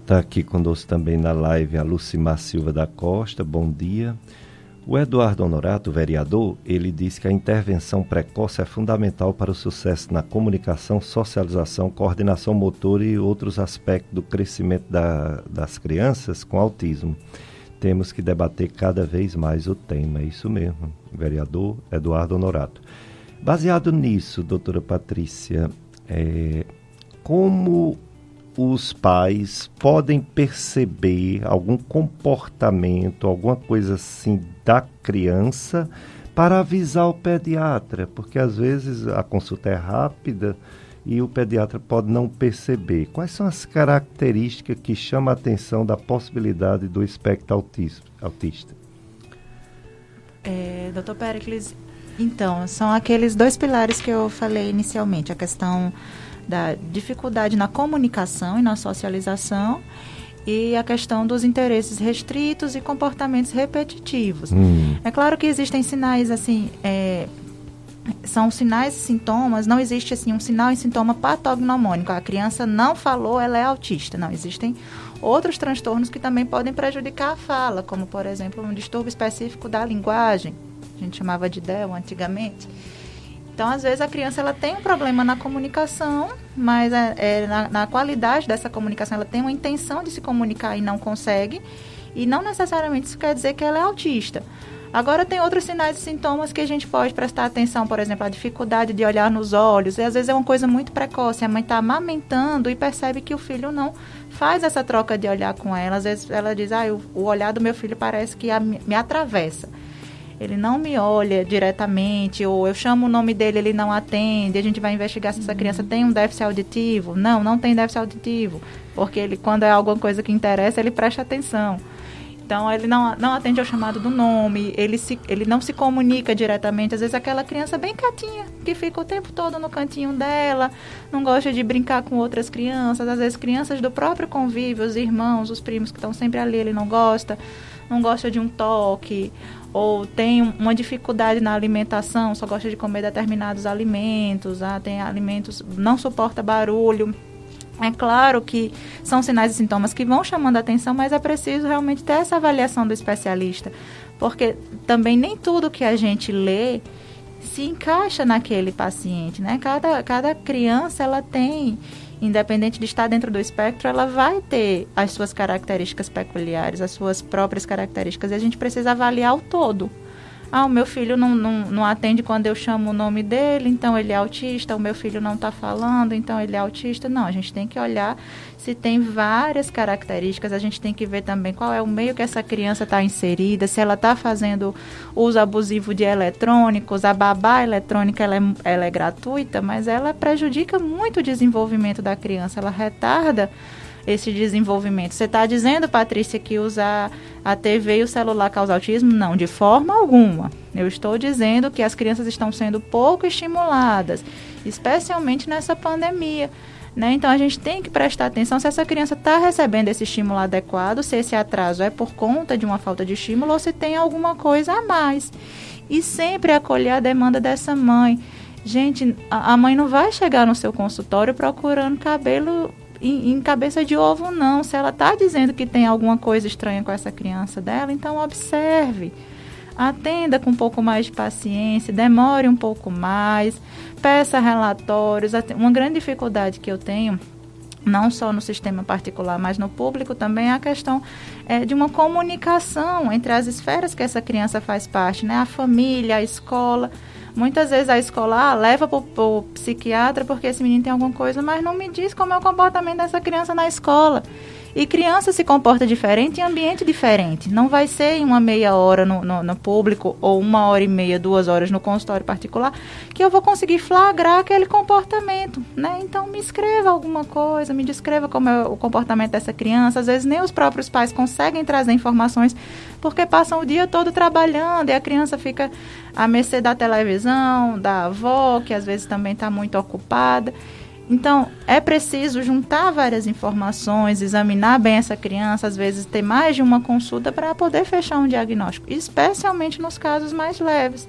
Está aqui conosco também na live a Lucimar Silva da Costa, bom dia. O Eduardo Honorato, vereador, ele diz que a intervenção precoce é fundamental para o sucesso na comunicação, socialização, coordenação motor e outros aspectos do crescimento da, das crianças com autismo. Temos que debater cada vez mais o tema, é isso mesmo, vereador Eduardo Honorato. Baseado nisso, doutora Patrícia, é, como os pais podem perceber algum comportamento, alguma coisa assim da criança para avisar o pediatra, porque às vezes a consulta é rápida e o pediatra pode não perceber. Quais são as características que chamam a atenção da possibilidade do espectro autista? É, doutor Pericles, então, são aqueles dois pilares que eu falei inicialmente, a questão da dificuldade na comunicação e na socialização e a questão dos interesses restritos e comportamentos repetitivos. Hum. É claro que existem sinais assim, é, são sinais e sintomas, não existe assim um sinal e sintoma patognomônico. A criança não falou, ela é autista. Não, existem outros transtornos que também podem prejudicar a fala, como por exemplo um distúrbio específico da linguagem, a gente chamava de DEL antigamente. Então, às vezes, a criança ela tem um problema na comunicação, mas é, é, na, na, qualidade dessa comunicação, ela tem uma intenção de se comunicar e não consegue. E não necessariamente isso quer dizer que ela é autista. Agora, tem outros sinais e sintomas que a gente pode prestar atenção, por exemplo, a dificuldade de olhar nos olhos. E às vezes é uma coisa muito precoce. A mãe está amamentando e percebe que o filho não faz essa troca de olhar com ela. Às vezes ela diz: ah, o, o olhar do meu filho parece que a, me atravessa ele não me olha diretamente, ou eu chamo o nome dele, ele não atende, a gente vai investigar se essa criança tem um déficit auditivo. Não, não tem déficit auditivo, porque ele, quando é alguma coisa que interessa, ele presta atenção. Então, ele não, não atende ao chamado do nome, ele, se, ele não se comunica diretamente. Às vezes, aquela criança bem quietinha, que fica o tempo todo no cantinho dela, não gosta de brincar com outras crianças. Às vezes, crianças do próprio convívio, os irmãos, os primos que estão sempre ali, ele não gosta, não gosta de um toque ou tem uma dificuldade na alimentação, só gosta de comer determinados alimentos, ah, tem alimentos, não suporta barulho. É claro que são sinais e sintomas que vão chamando a atenção, mas é preciso realmente ter essa avaliação do especialista, porque também nem tudo que a gente lê se encaixa naquele paciente, né? Cada, cada criança ela tem independente de estar dentro do espectro, ela vai ter as suas características peculiares, as suas próprias características, e a gente precisa avaliar o todo. Ah, o meu filho não, não, não atende quando eu chamo o nome dele, então ele é autista. O meu filho não está falando, então ele é autista. Não, a gente tem que olhar se tem várias características. A gente tem que ver também qual é o meio que essa criança está inserida, se ela está fazendo uso abusivo de eletrônicos. A babá eletrônica ela é, ela é gratuita, mas ela prejudica muito o desenvolvimento da criança. Ela retarda esse desenvolvimento. Você está dizendo, Patrícia, que usar a TV e o celular causa autismo? Não, de forma alguma. Eu estou dizendo que as crianças estão sendo pouco estimuladas, especialmente nessa pandemia. Né? Então a gente tem que prestar atenção se essa criança está recebendo esse estímulo adequado, se esse atraso é por conta de uma falta de estímulo ou se tem alguma coisa a mais. E sempre acolher a demanda dessa mãe. Gente, a mãe não vai chegar no seu consultório procurando cabelo em, em, cabeça de ovo, não. Se ela está dizendo que tem alguma coisa estranha com essa criança dela, então observe. Atenda com um pouco mais de paciência, demore um pouco mais, peça relatórios. Uma grande dificuldade que eu tenho não só no sistema particular, mas no público também é a questão é, de uma comunicação entre as esferas que essa criança faz parte, né? A família, a escola. Muitas vezes a escola ah, leva para o psiquiatra porque esse menino tem alguma coisa, mas não me diz como é o comportamento dessa criança na escola. E criança se comporta diferente em ambiente diferente. Não vai ser em uma meia hora no, no, no, público ou uma hora e meia, duas horas no consultório particular que eu vou conseguir flagrar aquele comportamento, né? Então me escreva alguma coisa, me descreva como é o comportamento dessa criança. Às vezes nem os próprios pais conseguem trazer informações porque passam o dia todo trabalhando e a criança fica à mercê da televisão, da avó, que às vezes também está muito ocupada. Então, é preciso juntar várias informações, examinar bem essa criança, às vezes ter mais de uma consulta para poder fechar um diagnóstico, especialmente nos casos mais leves.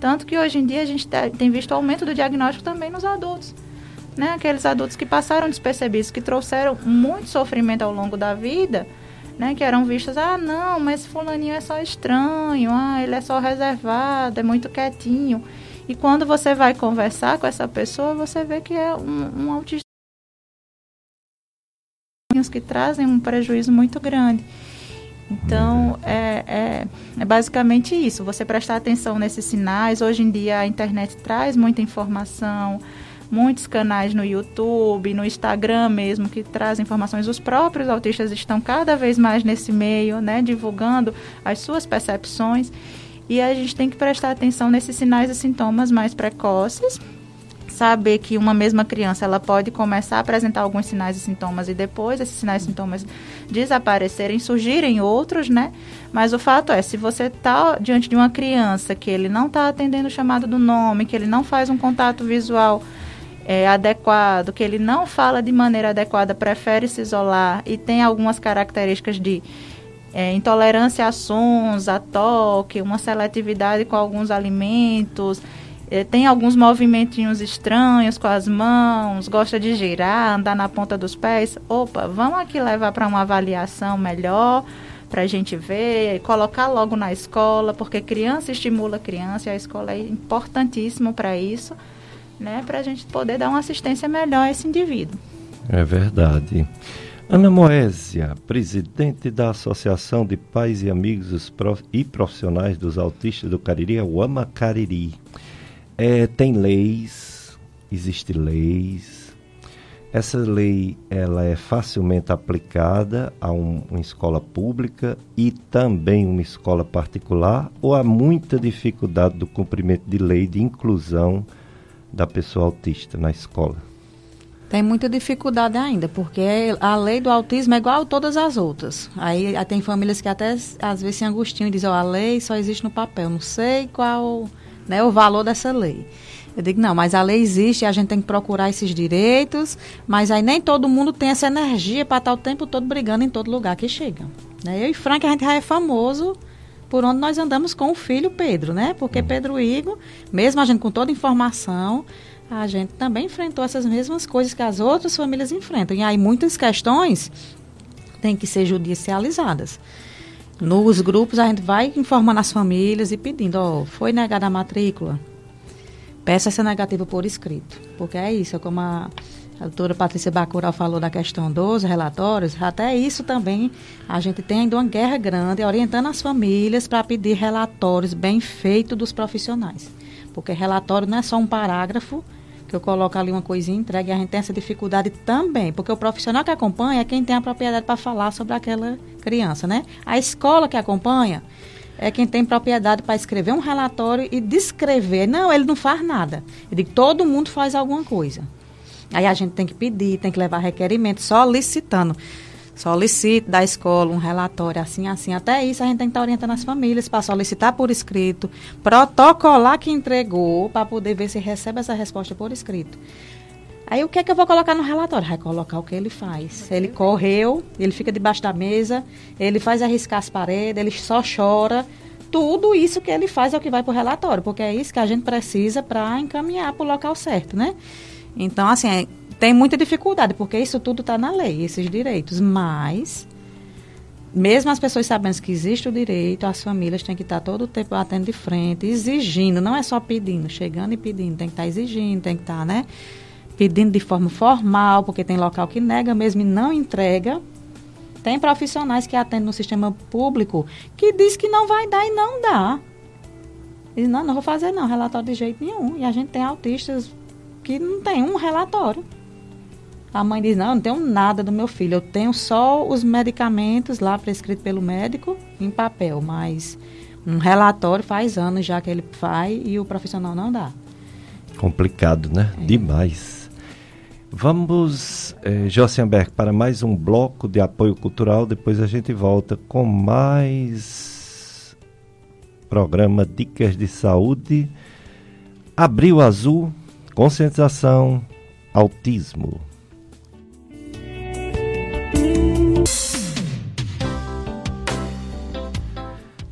Tanto que hoje em dia a gente tem visto aumento do diagnóstico também nos adultos. Né? Aqueles adultos que passaram despercebidos, que trouxeram muito sofrimento ao longo da vida, né? que eram vistos, ah, não, mas fulaninho é só estranho, ah, ele é só reservado, é muito quietinho. E quando você vai conversar com essa pessoa, você vê que é um, um autista que trazem um prejuízo muito grande. Então, é, é, é, basicamente isso. Você prestar atenção nesses sinais. Hoje em dia, a internet traz muita informação, muitos canais no YouTube, no Instagram mesmo, que trazem informações. Os próprios autistas estão cada vez mais nesse meio, né, divulgando as suas percepções. E a gente tem que prestar atenção nesses sinais e sintomas mais precoces, saber que uma mesma criança ela pode começar a apresentar alguns sinais e sintomas e depois esses sinais e sintomas desaparecerem, surgirem outros, né? Mas o fato é, se você está diante de uma criança que ele não está atendendo o chamado do nome, que ele não faz um contato visual é, adequado, que ele não fala de maneira adequada, prefere se isolar e tem algumas características de é, intolerância a sons, a toque, uma seletividade com alguns alimentos, é, tem alguns movimentinhos estranhos com as mãos, gosta de girar, andar na ponta dos pés. Opa, vamos aqui levar para uma avaliação melhor, para a gente ver, colocar logo na escola, porque criança estimula criança e a escola é importantíssimo para isso, né, para a gente poder dar uma assistência melhor a esse indivíduo. É verdade. Ana Moésia, presidente da Associação de Pais e Amigos e Profissionais dos Autistas do Cariri, é o AMA Cariri. É, tem leis, existe leis. Essa lei ela é facilmente aplicada a um, uma escola pública e também uma escola particular ou há muita dificuldade do cumprimento de lei de inclusão da pessoa autista na escola? Tem muita dificuldade ainda, porque a lei do autismo é igual a todas as outras. Aí, tem famílias que até às vezes se angustiam e dizem, oh, a lei só existe no papel, não sei qual né, o valor dessa lei. Eu digo, não, mas a lei existe, a gente tem que procurar esses direitos, mas aí nem todo mundo tem essa energia para estar o tempo todo brigando em todo lugar que chega. Né? Eu e Frank, a gente já é famoso por onde nós andamos com o filho Pedro, né? Porque uhum. Pedro Igor, mesmo a gente com toda a informação, a gente também enfrentou essas mesmas coisas que as outras famílias enfrentam. E aí muitas questões têm que ser judicializadas. Nos grupos a gente vai informando as famílias e pedindo, ó, foi negada a matrícula, peça essa negativa por escrito. Porque é isso, é como a, A doutora Patrícia Bacurau falou da questão dos relatórios, até isso também a gente tem ainda uma guerra grande orientando as famílias para pedir relatórios bem feitos dos profissionais. Porque relatório não é só um parágrafo que eu coloco ali uma coisinha entregue, a gente tem essa dificuldade também, porque o profissional que acompanha é quem tem a propriedade para falar sobre aquela criança, né? A escola que acompanha é quem tem propriedade para escrever um relatório e descrever. Não, ele não faz nada. Digo, todo mundo faz alguma coisa. Aí a gente tem que pedir, tem que levar requerimento, solicitando. Solicite da escola um relatório assim, assim. Até isso a gente tem que estar orientando as famílias para solicitar por escrito, protocolar que entregou, para poder ver se recebe essa resposta por escrito. Aí o que é que eu vou colocar no relatório? Vai colocar o que ele faz. Ele correu, ele fica debaixo da mesa, ele faz arriscar as paredes, ele só chora. Tudo isso que ele faz é o que vai para o relatório, porque é isso que a gente precisa para encaminhar para o local certo, né? Então, assim, é, tem muita dificuldade, porque isso tudo está na lei, esses direitos. Mas, mesmo as pessoas sabendo que existe o direito, as famílias têm que estar todo o tempo batendo de frente, exigindo, não é só pedindo, chegando e pedindo, tem que estar exigindo, tem que estar, né? Pedindo de forma formal, porque tem local que nega mesmo e não entrega. Tem profissionais que atendem no sistema público que diz que não vai dar e não dá. Diz, não, não vou fazer não, relatório de jeito nenhum. E a gente tem autistas que não tem um relatório. A mãe diz: Não, eu não tenho nada do meu filho, eu tenho só os medicamentos lá prescritos pelo médico em papel, mas um relatório faz anos já que ele faz e o profissional não dá. Complicado, né? É. Demais. Vamos, eh, Jossenberg, para mais um bloco de apoio cultural. Depois a gente volta com mais programa Dicas de Saúde. Abril Azul Conscientização, autismo.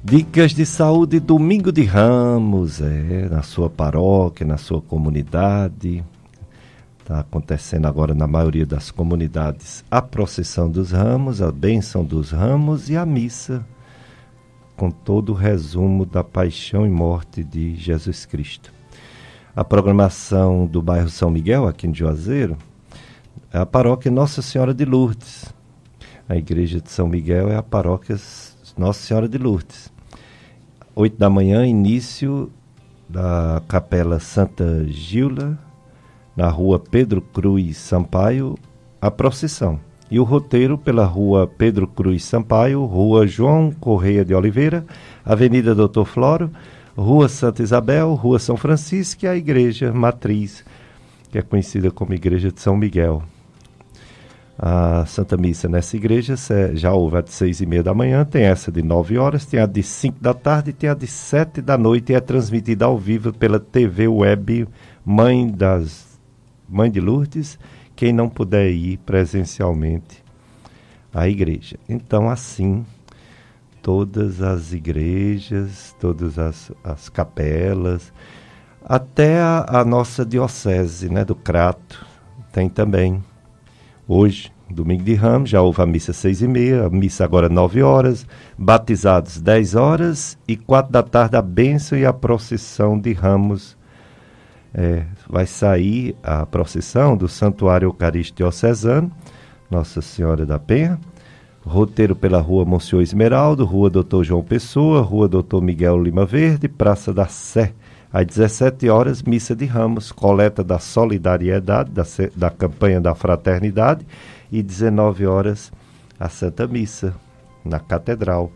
Dicas de saúde domingo de Ramos, é, na sua paróquia, na sua comunidade. Está acontecendo agora na maioria das comunidades a procissão dos ramos, a bênção dos ramos e a missa, com todo o resumo da paixão e morte de Jesus Cristo a programação do bairro São Miguel, aqui em Juazeiro, é a paróquia Nossa Senhora de Lourdes. A igreja de São Miguel é a paróquia Nossa Senhora de Lourdes. Oito da manhã, início da Capela Santa Gilda, na rua Pedro Cruz Sampaio, a procissão. E o roteiro pela rua Pedro Cruz Sampaio, rua João Correia de Oliveira, Avenida Doutor Floro, Rua Santa Isabel, Rua São Francisco e a Igreja Matriz, que é conhecida como Igreja de São Miguel. A Santa Missa nessa igreja já houve a de seis e meia da manhã, tem essa de nove horas, tem a de cinco da tarde tem a de sete da noite e é transmitida ao vivo pela TV Web Mãe das Mãe de Lourdes, quem não puder ir presencialmente à igreja. Então, assim, todas as igrejas, todas as, as capelas, até a, a, nossa diocese né, do Crato tem também. Hoje, domingo de Ramos, já houve a missa seis e meia, a missa agora nove horas, batizados dez horas e quatro da tarde a bênção e a procissão de Ramos. É, vai sair a procissão do Santuário Eucarístico Diocesano, Nossa Senhora da Penha, Roteiro pela Rua Monsenhor Esmeraldo, Rua Doutor João Pessoa, Rua Doutor Miguel Lima Verde, Praça da Sé. Às 17 horas, missa de ramos, coleta da solidariedade, da, da campanha da fraternidade. E 19 horas, a Santa Missa, na Catedral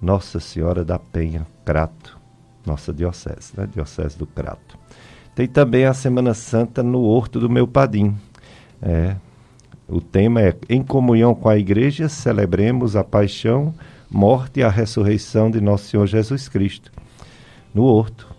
Nossa Senhora da Penha, Crato, nossa diocese, né? Diocese do Crato. Tem também a Semana Santa no Horto do Meu Padim. É, o tema é Em comunhão com a Igreja, celebremos a paixão, morte e a ressurreição de nosso Senhor Jesus Cristo. No Horto.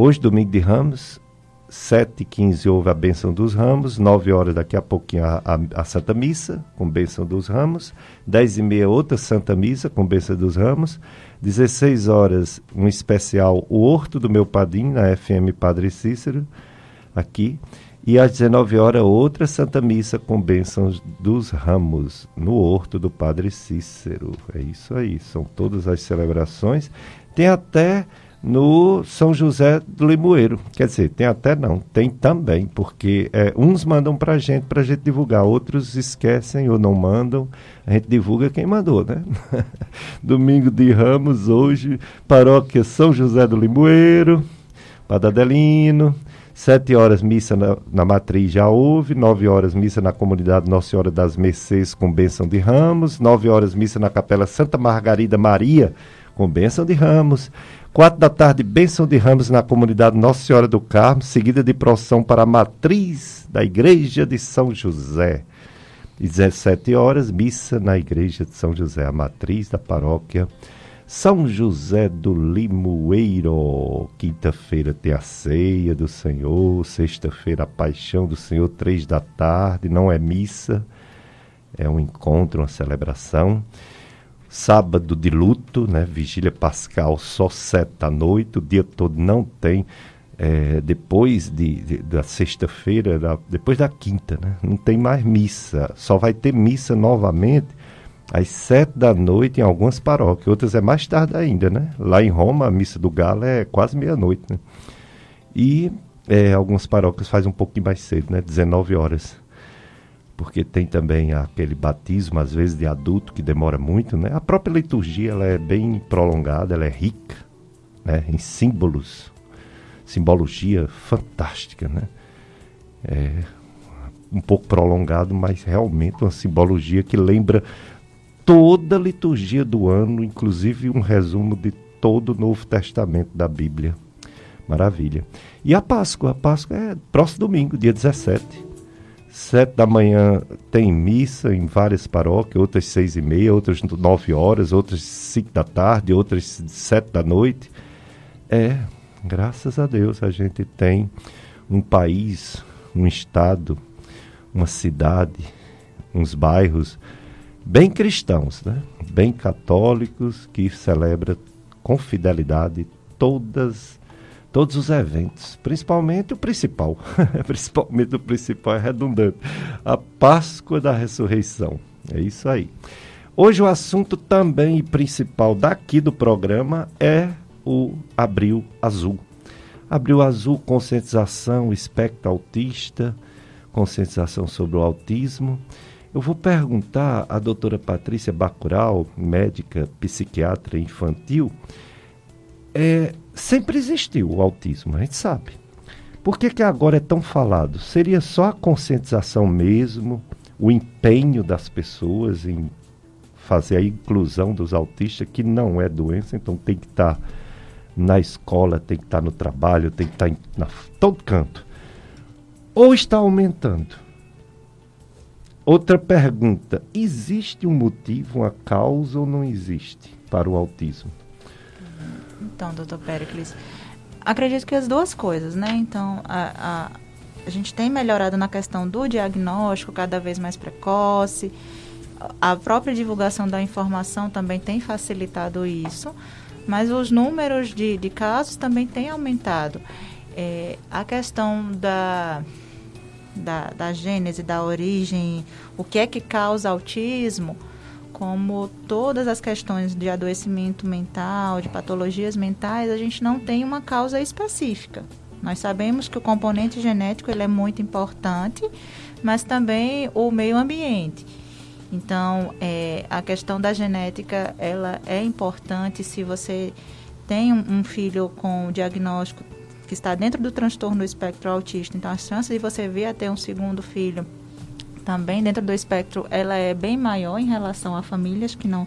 Hoje, domingo de Ramos, 7 e 15 houve a bênção dos ramos, 9 horas daqui a pouquinho a, a, a, Santa Missa, com bênção dos ramos, 10 e meia outra Santa Missa, com bênção dos ramos, 16 horas um especial O Horto do Meu Padim, na FM Padre Cícero, aqui, e às 19 horas, outra Santa Missa com bênçãos dos ramos, no Horto do Padre Cícero. É isso aí, são todas as celebrações. Tem até no São José do Limoeiro. Quer dizer, tem até não, tem também, porque é, uns mandam para a gente, para a gente divulgar, outros esquecem ou não mandam, a gente divulga quem mandou, né? Domingo de Ramos, hoje, paróquia São José do Limoeiro, Padre Adelino, Sete horas missa na, na, matriz já houve, nove horas missa na comunidade Nossa Senhora das Mercês com bênção de ramos, nove horas missa na capela Santa Margarida Maria com bênção de ramos, quatro da tarde bênção de ramos na comunidade Nossa Senhora do Carmo, seguida de procissão para a matriz da igreja de São José. E 17 horas missa na igreja de São José, a matriz da paróquia são José do Limoeiro. Quinta-feira tem a ceia do Senhor, sexta-feira a paixão do Senhor, três da tarde, não é missa, é um encontro, uma celebração. Sábado de luto, né? Vigília Pascal só sete da noite, o dia todo não tem. É, depois de, de da sexta-feira, depois da quinta, né? Não tem mais missa. Só vai ter missa novamente às sete da noite em algumas paróquias, outras é mais tarde ainda, né? Lá em Roma, a missa do galo é quase meia-noite, né? E é, algumas paróquias fazem um pouquinho mais cedo, né? 19 horas. Porque tem também aquele batismo, às vezes, de adulto, que demora muito, né? A própria liturgia, ela é bem prolongada, ela é rica, né? Em símbolos, simbologia fantástica, né? É um pouco prolongado, mas realmente uma simbologia que lembra toda a liturgia do ano, inclusive um resumo de todo o Novo Testamento da Bíblia. Maravilha. E a Páscoa? A Páscoa é próximo domingo, dia 17. Sete da manhã tem missa em várias paróquias, outras seis e meia, outras nove horas, outras cinco da tarde, outras sete da noite. É, graças a Deus a gente tem um país, um estado, uma cidade, uns bairros bem cristãos, né? bem católicos, que celebra com fidelidade todas, todos os eventos, principalmente o principal, principalmente o principal é redundante, a Páscoa da Ressurreição. É isso aí. Hoje o assunto também principal daqui do programa é o Abril Azul. Abril Azul, conscientização, espectro autista, conscientização sobre o autismo eu vou perguntar à doutora Patrícia Bacural, médica psiquiatra infantil, é, sempre existiu o autismo, a gente sabe. Por que, que agora é tão falado? Seria só a conscientização mesmo, o empenho das pessoas em fazer a inclusão dos autistas, que não é doença, então tem que estar tá na escola, tem que estar tá no trabalho, tem que estar tá em todo canto. Ou está aumentando? Outra pergunta: existe um motivo, uma causa ou não existe para o autismo? Então, doutor Pericles, acredito que as duas coisas, né? Então, a, a, a gente tem melhorado na questão do diagnóstico cada vez mais precoce, a própria divulgação da informação também tem facilitado isso, mas os números de, de casos também têm aumentado. É, a questão da da, da gênese, da origem, o que é que causa autismo, como todas as questões de adoecimento mental, de patologias mentais, a gente não tem uma causa específica. Nós sabemos que o componente genético ele é muito importante, mas também o meio ambiente. Então, é, a questão da genética ela é importante se você tem um, filho com diagnóstico que está dentro do transtorno do espectro autista. Então, a chance de você vir a ter um segundo filho também dentro do espectro, ela é bem maior em relação a famílias que não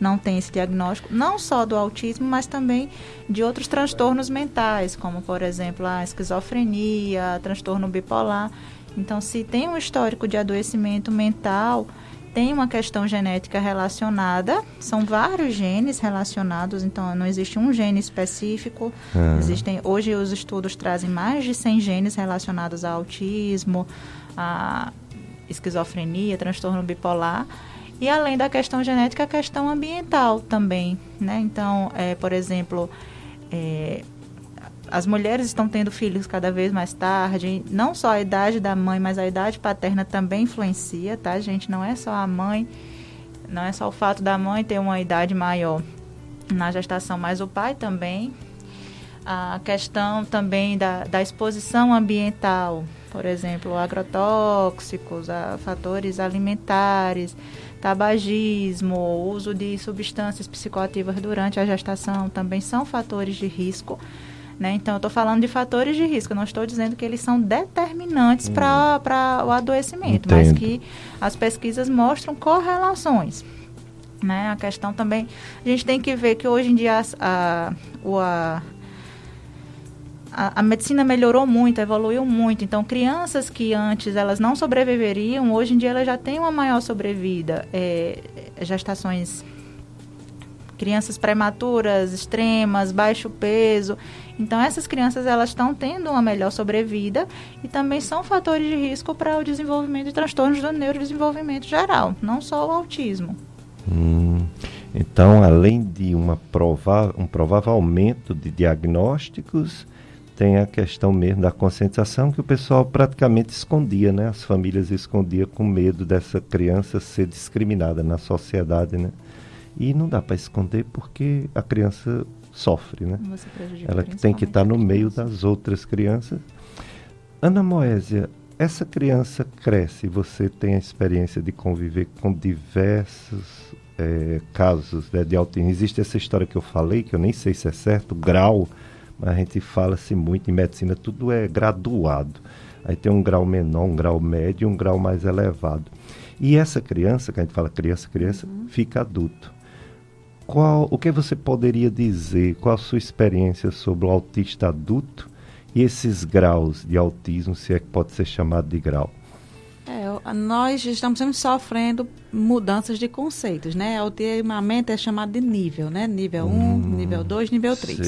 não têm esse diagnóstico, não só do autismo, mas também de outros transtornos mentais, como, por exemplo, a esquizofrenia, transtorno bipolar. Então, se tem um histórico de adoecimento mental, tem uma questão genética relacionada, são vários genes relacionados, então não existe um gene específico. Ah. Existem hoje os estudos trazem mais de 100 genes relacionados ao autismo, a esquizofrenia, transtorno bipolar. E além da questão genética, a questão ambiental também, né? Então, é, por exemplo, é, as mulheres estão tendo filhos cada vez mais tarde. Não só a idade da mãe, mas a idade paterna também influencia, tá, gente? Não é só a mãe, não é só o fato da mãe ter uma idade maior na gestação, mas o pai também. a questão também da, da exposição ambiental, por exemplo, agrotóxicos, fatores alimentares, tabagismo, uso de substâncias psicoativas durante a gestação também são fatores de risco. Né? Então, eu estou falando de fatores de risco, não estou dizendo que eles são determinantes hum. para o adoecimento, Entendo. mas que as pesquisas mostram correlações. Né? A questão também, a gente tem que ver que hoje em dia a, a, a, a, medicina melhorou muito, evoluiu muito. Então, crianças que antes elas não sobreviveriam, hoje em dia elas já têm uma maior sobrevida. É, gestações, crianças prematuras, extremas, baixo peso. Então, essas crianças elas estão tendo uma melhor sobrevida e também são fatores de risco para o desenvolvimento de transtornos do neurodesenvolvimento geral, não só o autismo. Hum, então, além de uma prova um provável aumento de diagnósticos, tem a questão mesmo da conscientização que o pessoal praticamente escondia, né? As famílias escondiam com medo dessa criança ser discriminada na sociedade, né? E não dá para esconder porque a criança sofre, né? Ela tem que estar tá no meio das outras crianças. Ana Moésia, essa criança cresce, você tem a experiência de conviver com diversos é, casos né, de autismo. Existe essa história que eu falei, que eu nem sei se é certo, grau, a gente fala-se muito em medicina, tudo é graduado. Aí tem um grau menor, um grau médio um grau mais elevado. E essa criança, que a gente fala criança, criança, uhum. fica adulto. Qual, o que você poderia dizer, qual a sua experiência sobre o autista adulto e esses graus de autismo, se é que pode ser chamado de grau? É, nós estamos sempre sofrendo mudanças de conceitos, né? Ultimamente é chamado de nível, né? Nível 1, um, nível 2, nível 3.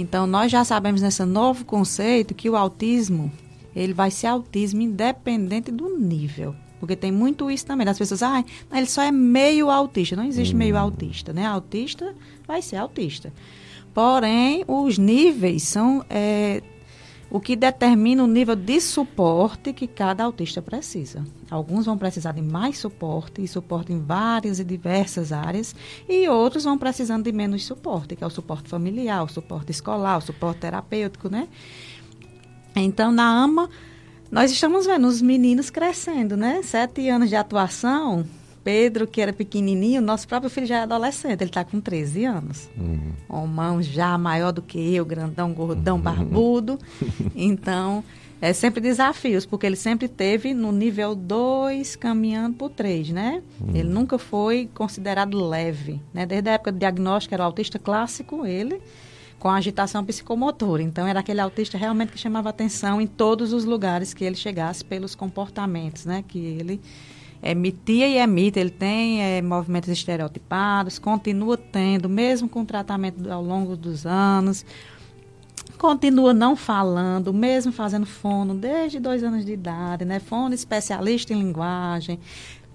Então, nós já sabemos nesse novo conceito que o autismo, ele vai ser autismo independente do nível. Porque tem muito isso também. As pessoas, ah, ele só é meio autista. Não existe hum. meio autista, né? Autista vai ser autista. Porém, os níveis são é, o que determina o nível de suporte que cada autista precisa. Alguns vão precisar de mais suporte, e suporte em várias e diversas áreas, e outros vão precisando de menos suporte, que é o suporte familiar, o suporte escolar, o suporte terapêutico, né? Então, na AMA, nós estamos vendo os meninos crescendo, né? Sete anos de atuação, Pedro, que era pequenininho, nosso próprio filho já é adolescente, ele está com 13 anos. Uhum. Um mão já maior do que eu, grandão, gordão, uhum. barbudo. Então, é sempre desafios, porque ele sempre teve no nível 2, caminhando para o 3, né? Uhum. Ele nunca foi considerado leve, né? Desde a época do diagnóstico, era o autista clássico, ele, com agitação psicomotora. Então, era aquele autista realmente que chamava atenção em todos os lugares que ele chegasse pelos comportamentos, né? Que ele emitia e emite, ele tem é, movimentos estereotipados, continua tendo, mesmo com tratamento ao longo dos anos, continua não falando, mesmo fazendo fono desde dois anos de idade, né? Fono especialista em linguagem,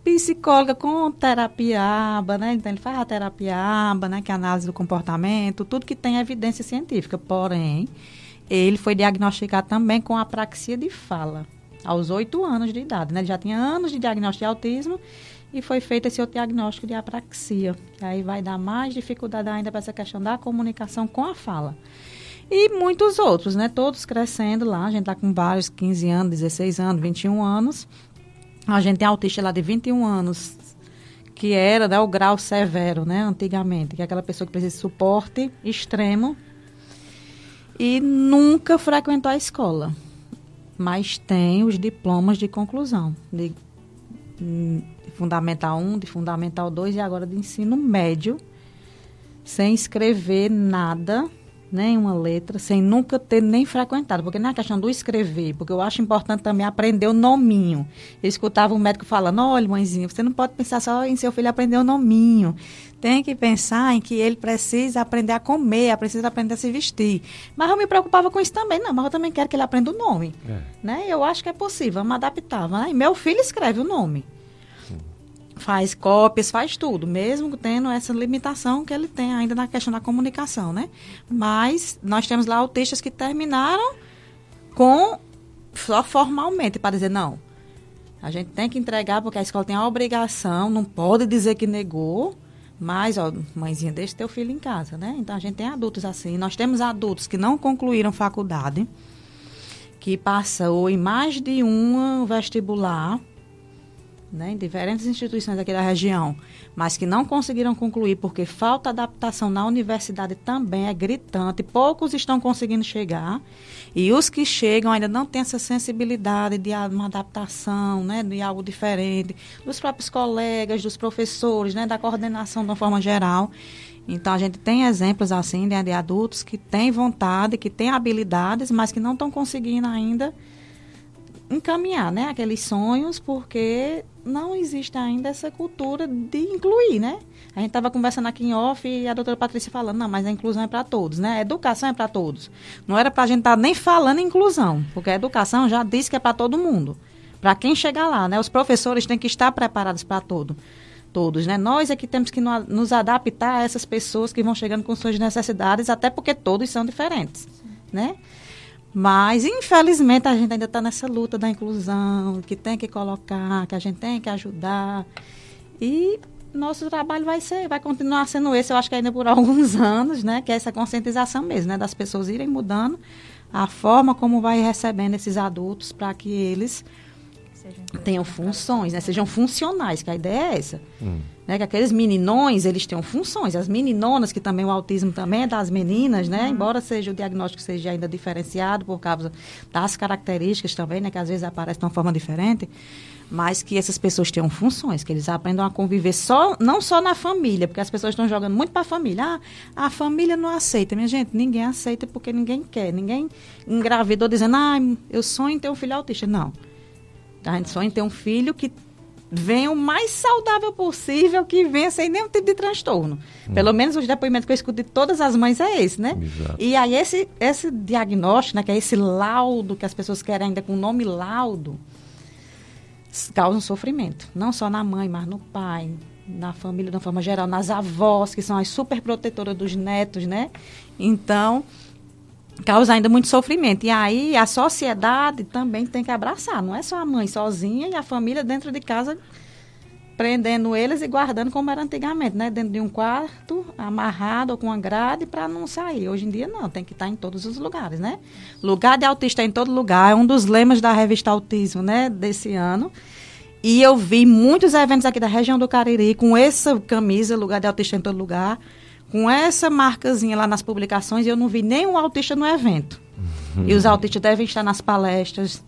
psicóloga com terapia aba, né? Então ele faz a terapia aba, né? Que é a análise do comportamento, tudo que tem evidência científica. Porém, ele foi diagnosticado também com apraxia de fala aos oito anos de idade. Né? Ele já tinha anos de diagnóstico de autismo e foi feito esse outro diagnóstico de apraxia. Que aí vai dar mais dificuldade ainda para essa questão da comunicação com a fala. E muitos outros, né? Todos crescendo lá. A gente está com vários, 15 anos, 16 anos, 21 anos. A gente tem autista lá de 21 anos, que era né, o grau severo, né? Antigamente, que é aquela pessoa que precisa de suporte extremo e nunca frequentou a escola mas tem os diplomas de conclusão, de, de Fundamental 1, de Fundamental 2 e agora de ensino médio, sem escrever nada, nenhuma letra, sem nunca ter nem frequentado. Porque não é questão do escrever, porque eu acho importante também aprender o nominho. Eu escutava um médico falando, olha, mãezinha, você não pode pensar só em seu filho aprender o nominho tem que pensar em que ele precisa aprender a comer, precisa aprender a se vestir. Mas eu me preocupava com isso também, não, mas eu também quero que ele aprenda o nome. É. Né? Eu acho que é possível, vamos adaptar. Né? E meu filho escreve o nome. Faz cópias, faz tudo, mesmo tendo essa limitação que ele tem ainda na questão da comunicação, né? Mas nós temos lá autistas que terminaram com só formalmente, para dizer, não, a gente tem que entregar porque a escola tem a obrigação, não pode dizer que negou, Mas, ó, mãezinha, deixa teu filho em casa, né? Então a gente tem adultos assim. Nós temos adultos que não concluíram faculdade, que passou em mais de um vestibular, né, em diferentes instituições aqui da região, mas que não conseguiram concluir porque falta adaptação na universidade também é gritante, poucos estão conseguindo chegar e os que chegam ainda não têm essa sensibilidade de uma adaptação, né, de algo diferente, dos próprios colegas, dos professores, né, da coordenação de uma forma geral. Então a gente tem exemplos assim né, de adultos que têm vontade, que têm habilidades, mas que não estão conseguindo ainda encaminhar, né, aqueles sonhos, porque não existe ainda essa cultura de incluir, né? A gente estava conversando aqui em off e a doutora Patrícia falando, não, mas a inclusão é para todos, né? A educação é para todos. Não era para a gente estar tá nem falando em inclusão, porque a educação já disse que é para todo mundo. Para quem chegar lá, né? Os professores têm que estar preparados para todo, todos, né? Nós é que temos que nos adaptar a essas pessoas que vão chegando com suas necessidades, até porque todos são diferentes, né? Mas, infelizmente, a gente ainda está nessa luta da inclusão, que tem que colocar, que a gente tem que ajudar. E nosso trabalho vai ser, vai continuar sendo esse, eu acho que ainda por alguns anos, né? Que é essa conscientização mesmo, né? Das pessoas irem mudando a forma como vai recebendo esses adultos para que eles tenham funções, né? Sejam funcionais, que a ideia é essa. Hum. Né? Que aqueles meninões, eles tenham funções. As meninonas, que também o autismo também é das meninas, né? Uhum. Embora seja o diagnóstico seja ainda diferenciado por causa das características também, né? Que às vezes aparecem de uma forma diferente. Mas que essas pessoas tenham funções, que eles aprendam a conviver só, não só na família, porque as pessoas estão jogando muito para a família. Ah, a família não aceita. Minha gente, ninguém aceita porque ninguém quer. Ninguém engravidou dizendo, ah, eu sonho em ter um filho autista. Não. A gente sonha em ter um filho que venha o mais saudável possível, que venha sem nenhum tipo de transtorno. Hum. Pelo menos os depoimentos que eu escuto de todas as mães é esse, né? Exato. E aí esse, esse diagnóstico, né, que é esse laudo que as pessoas querem ainda com o nome laudo, causa um sofrimento. Não só na mãe, mas no pai, na família de uma forma geral, nas avós, que são as super protetoras dos netos, né? Então, causa ainda muito sofrimento. E aí a sociedade também tem que abraçar, não é só a mãe sozinha e a família dentro de casa prendendo eles e guardando como era antigamente, né? Dentro de um quarto, amarrado ou com uma grade para não sair. Hoje em dia não, tem que estar em todos os lugares, né? Lugar de autista é em todo lugar, é um dos lemas da revista Autismo, né, desse ano. E eu vi muitos eventos aqui da região do Cariri com essa camisa, lugar de autista em todo lugar com essa marcazinha lá nas publicações, eu não vi nenhum autista no evento. Uhum. E os autistas devem estar nas palestras,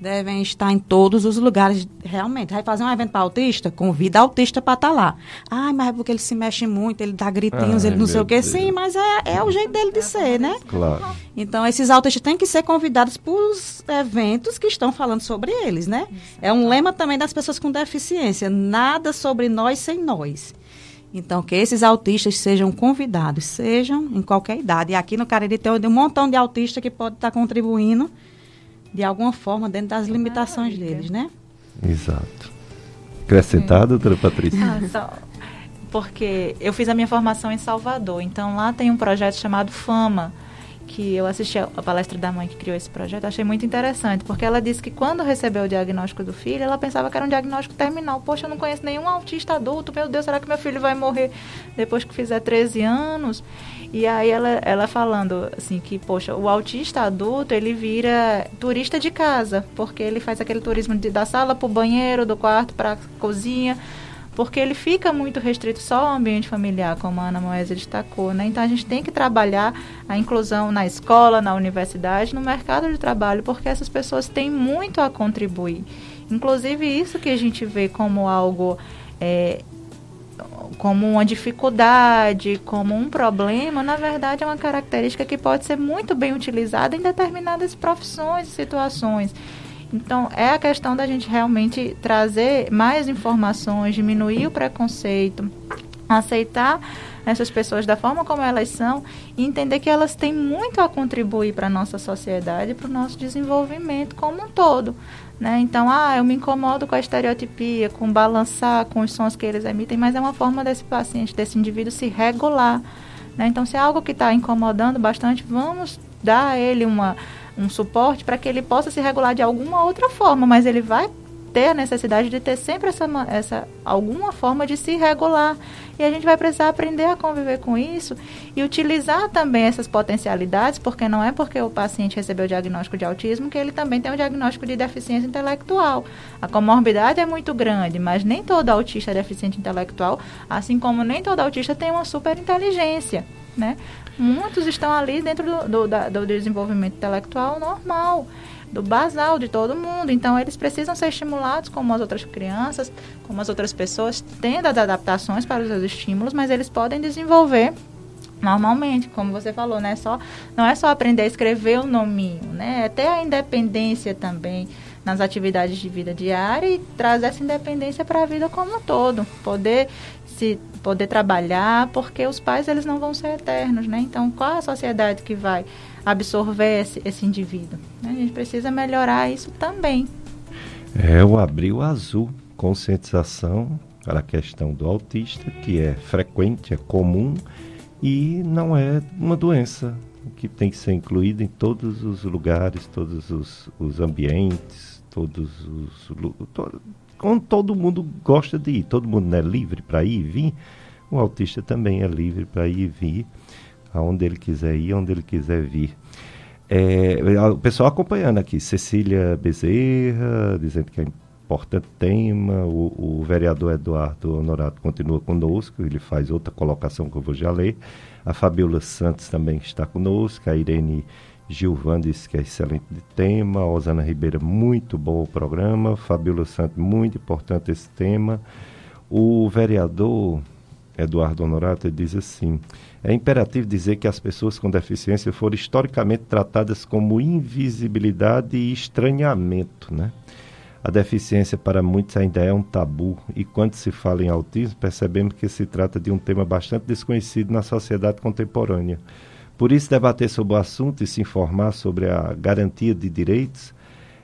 devem estar em todos os lugares, realmente. Vai fazer um evento para autista? Convida autista para estar tá lá. Ai, mas é porque ele se mexe muito, ele dá gritinhos, Ai, ele não sei o quê. Sim, mas é, é o jeito dele de ser, né? Claro. Então, esses autistas têm que ser convidados para os eventos que estão falando sobre eles, né? É um lema também das pessoas com deficiência. Nada sobre nós sem nós. Então, que esses autistas sejam convidados, sejam em qualquer idade. E aqui no Cariri tem um montão de autistas que pode estar contribuindo de alguma forma dentro das limitações Maravilha. deles, né? Exato. Acrescentado, doutora Patrícia? Ah, só porque eu fiz a minha formação em Salvador, então lá tem um projeto chamado Fama, que eu assisti a palestra da mãe que criou esse projeto, achei muito interessante, porque ela disse que quando recebeu o diagnóstico do filho, ela pensava que era um diagnóstico terminal. Poxa, eu não conheço nenhum autista adulto, meu Deus, será que meu filho vai morrer depois que fizer 13 anos? E aí ela, ela falando assim que, poxa, o autista adulto, ele vira turista de casa, porque ele faz aquele turismo de, da sala para o banheiro, do quarto para a cozinha, porque ele fica muito restrito só ao ambiente familiar, como a Ana Moesa destacou. Né? Então a gente tem que trabalhar a inclusão na escola, na universidade, no mercado de trabalho, porque essas pessoas têm muito a contribuir. Inclusive isso que a gente vê como algo é, como uma dificuldade, como um problema, na verdade é uma característica que pode ser muito bem utilizada em determinadas profissões e situações. Então, é a questão da gente realmente trazer mais informações, diminuir o preconceito, aceitar essas pessoas da forma como elas são e entender que elas têm muito a contribuir para a nossa sociedade para o nosso desenvolvimento como um todo. Né? Então, ah, eu me incomodo com a estereotipia, com balançar, com os sons que eles emitem, mas é uma forma desse paciente, desse indivíduo se regular. Né? Então, se é algo que está incomodando bastante, vamos dar a ele uma um suporte para que ele possa se regular de alguma outra forma, mas ele vai ter a necessidade de ter sempre essa, essa alguma forma de se regular. E a gente vai precisar aprender a conviver com isso e utilizar também essas potencialidades, porque não é porque o paciente recebeu o diagnóstico de autismo que ele também tem um diagnóstico de deficiência intelectual. A comorbidade é muito grande, mas nem todo autista é deficiente intelectual, assim como nem todo autista tem uma super inteligência. Né? Muitos estão ali dentro do, do, da, do desenvolvimento intelectual normal do basal de todo mundo. Então, eles precisam ser estimulados como as outras crianças, como as outras pessoas, tendo as adaptações para os seus estímulos, mas eles podem desenvolver normalmente, como você falou, né? Só, não é só aprender a escrever o nominho, né? É ter a independência também nas atividades de vida diária e trazer essa independência para a vida como um todo. Poder se poder trabalhar, porque os pais eles não vão ser eternos, né? Então, qual a sociedade que vai absorver esse, esse indivíduo. Né? A gente precisa melhorar isso também. É o abril azul, conscientização para a questão do autista, que é frequente, é comum e não é uma doença que tem que ser incluída em todos os lugares, todos os, os ambientes, todos os. Onde todo mundo gosta de ir, todo mundo é livre para ir e vir, o autista também é livre para ir e vir aonde ele quiser ir, onde ele quiser vir. É, o pessoal acompanhando aqui, Cecília Bezerra, dizendo que é importante tema, o, o, vereador Eduardo Honorato continua conosco, ele faz outra colocação que eu vou já ler. A Fabiola Santos também está conosco, a Irene Gilvan disse que é excelente de tema, Osana Ribeira, muito bom o programa, Fabiola Santos, muito importante esse tema. O vereador Eduardo Honorato diz assim: é imperativo dizer que as pessoas com deficiência foram historicamente tratadas como invisibilidade e estranhamento, né? A deficiência para muitos ainda é um tabu e quando se fala em autismo percebemos que se trata de um tema bastante desconhecido na sociedade contemporânea. Por isso, debater sobre o assunto e se informar sobre a garantia de direitos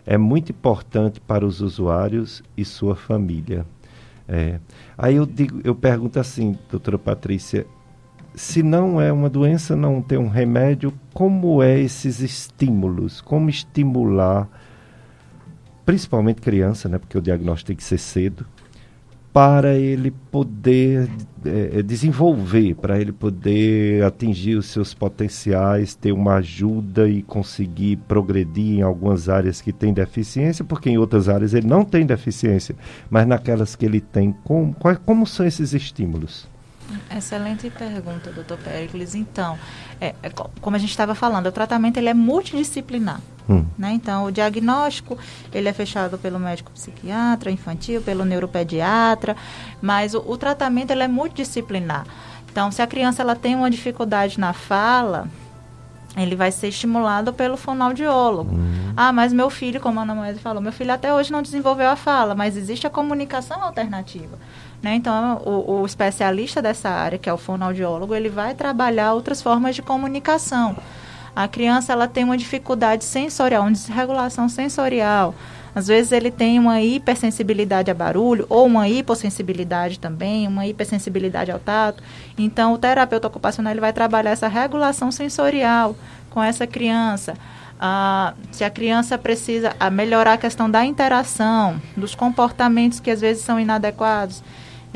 é muito importante para os usuários e sua família. É. Aí eu digo, eu pergunto assim, doutora Patrícia, se não é uma doença, não tem um remédio, como é esses estímulos? Como estimular, principalmente criança, né, porque o diagnóstico tem que ser cedo, para ele poder é, desenvolver, para ele poder atingir os seus potenciais, ter uma ajuda e conseguir progredir em algumas áreas que tem deficiência, porque em outras áreas ele não tem deficiência, mas naquelas que ele tem, como, como são esses estímulos? Excelente pergunta, doutor Pericles. Então, é, é, como a gente estava falando, o tratamento ele é multidisciplinar. Hum. Né? Então, o diagnóstico ele é fechado pelo médico psiquiatra infantil, pelo neuropediatra, mas o, o tratamento ele é multidisciplinar. Então, se a criança ela tem uma dificuldade na fala, ele vai ser estimulado pelo fonoaudiólogo. Uhum. Ah, mas meu filho, como a Ana Moeda falou, meu filho até hoje não desenvolveu a fala, mas existe a comunicação alternativa. Né? Então, o, o, especialista dessa área, que é o fonoaudiólogo, ele vai trabalhar outras formas de comunicação. A criança ela tem uma dificuldade sensorial, uma desregulação sensorial. Às vezes ele tem uma hipersensibilidade a barulho ou uma hipossensibilidade também, uma hipersensibilidade ao tato. Então, o terapeuta ocupacional ele vai trabalhar essa regulação sensorial com essa criança. Ah, se a criança precisa melhorar a questão da interação, dos comportamentos que às vezes são inadequados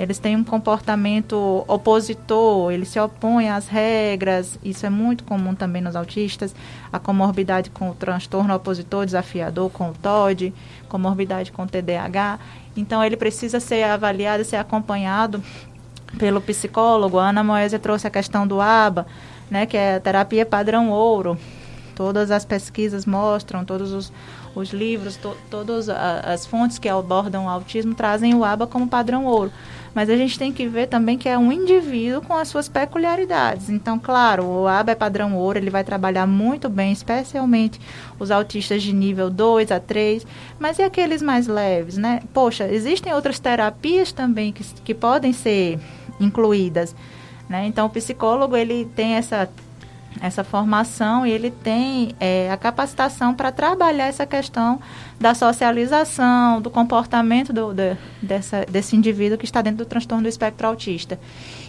eles têm um comportamento opositor, eles se opõem às regras, isso é muito comum também nos autistas, a comorbidade com o transtorno opositor desafiador, com o TOD, comorbidade com o TDAH. Então, ele precisa ser avaliado, ser acompanhado pelo psicólogo. A Ana Moésia trouxe a questão do ABA, né, que é a terapia padrão ouro. Todas as pesquisas mostram, todos os, os livros, to, todas as fontes que abordam o autismo trazem o ABA como padrão ouro. Mas a gente tem que ver também que é um indivíduo com as suas peculiaridades. Então, claro, o ABA é padrão ouro, ele vai trabalhar muito bem, especialmente os autistas de nível 2 a 3. Mas e aqueles mais leves, né? Poxa, existem outras terapias também que, que podem ser incluídas. Né? Então, o psicólogo ele tem essa essa formação e ele tem é, a capacitação para trabalhar essa questão da socialização, do comportamento do, do, dessa, desse indivíduo que está dentro do transtorno do espectro autista.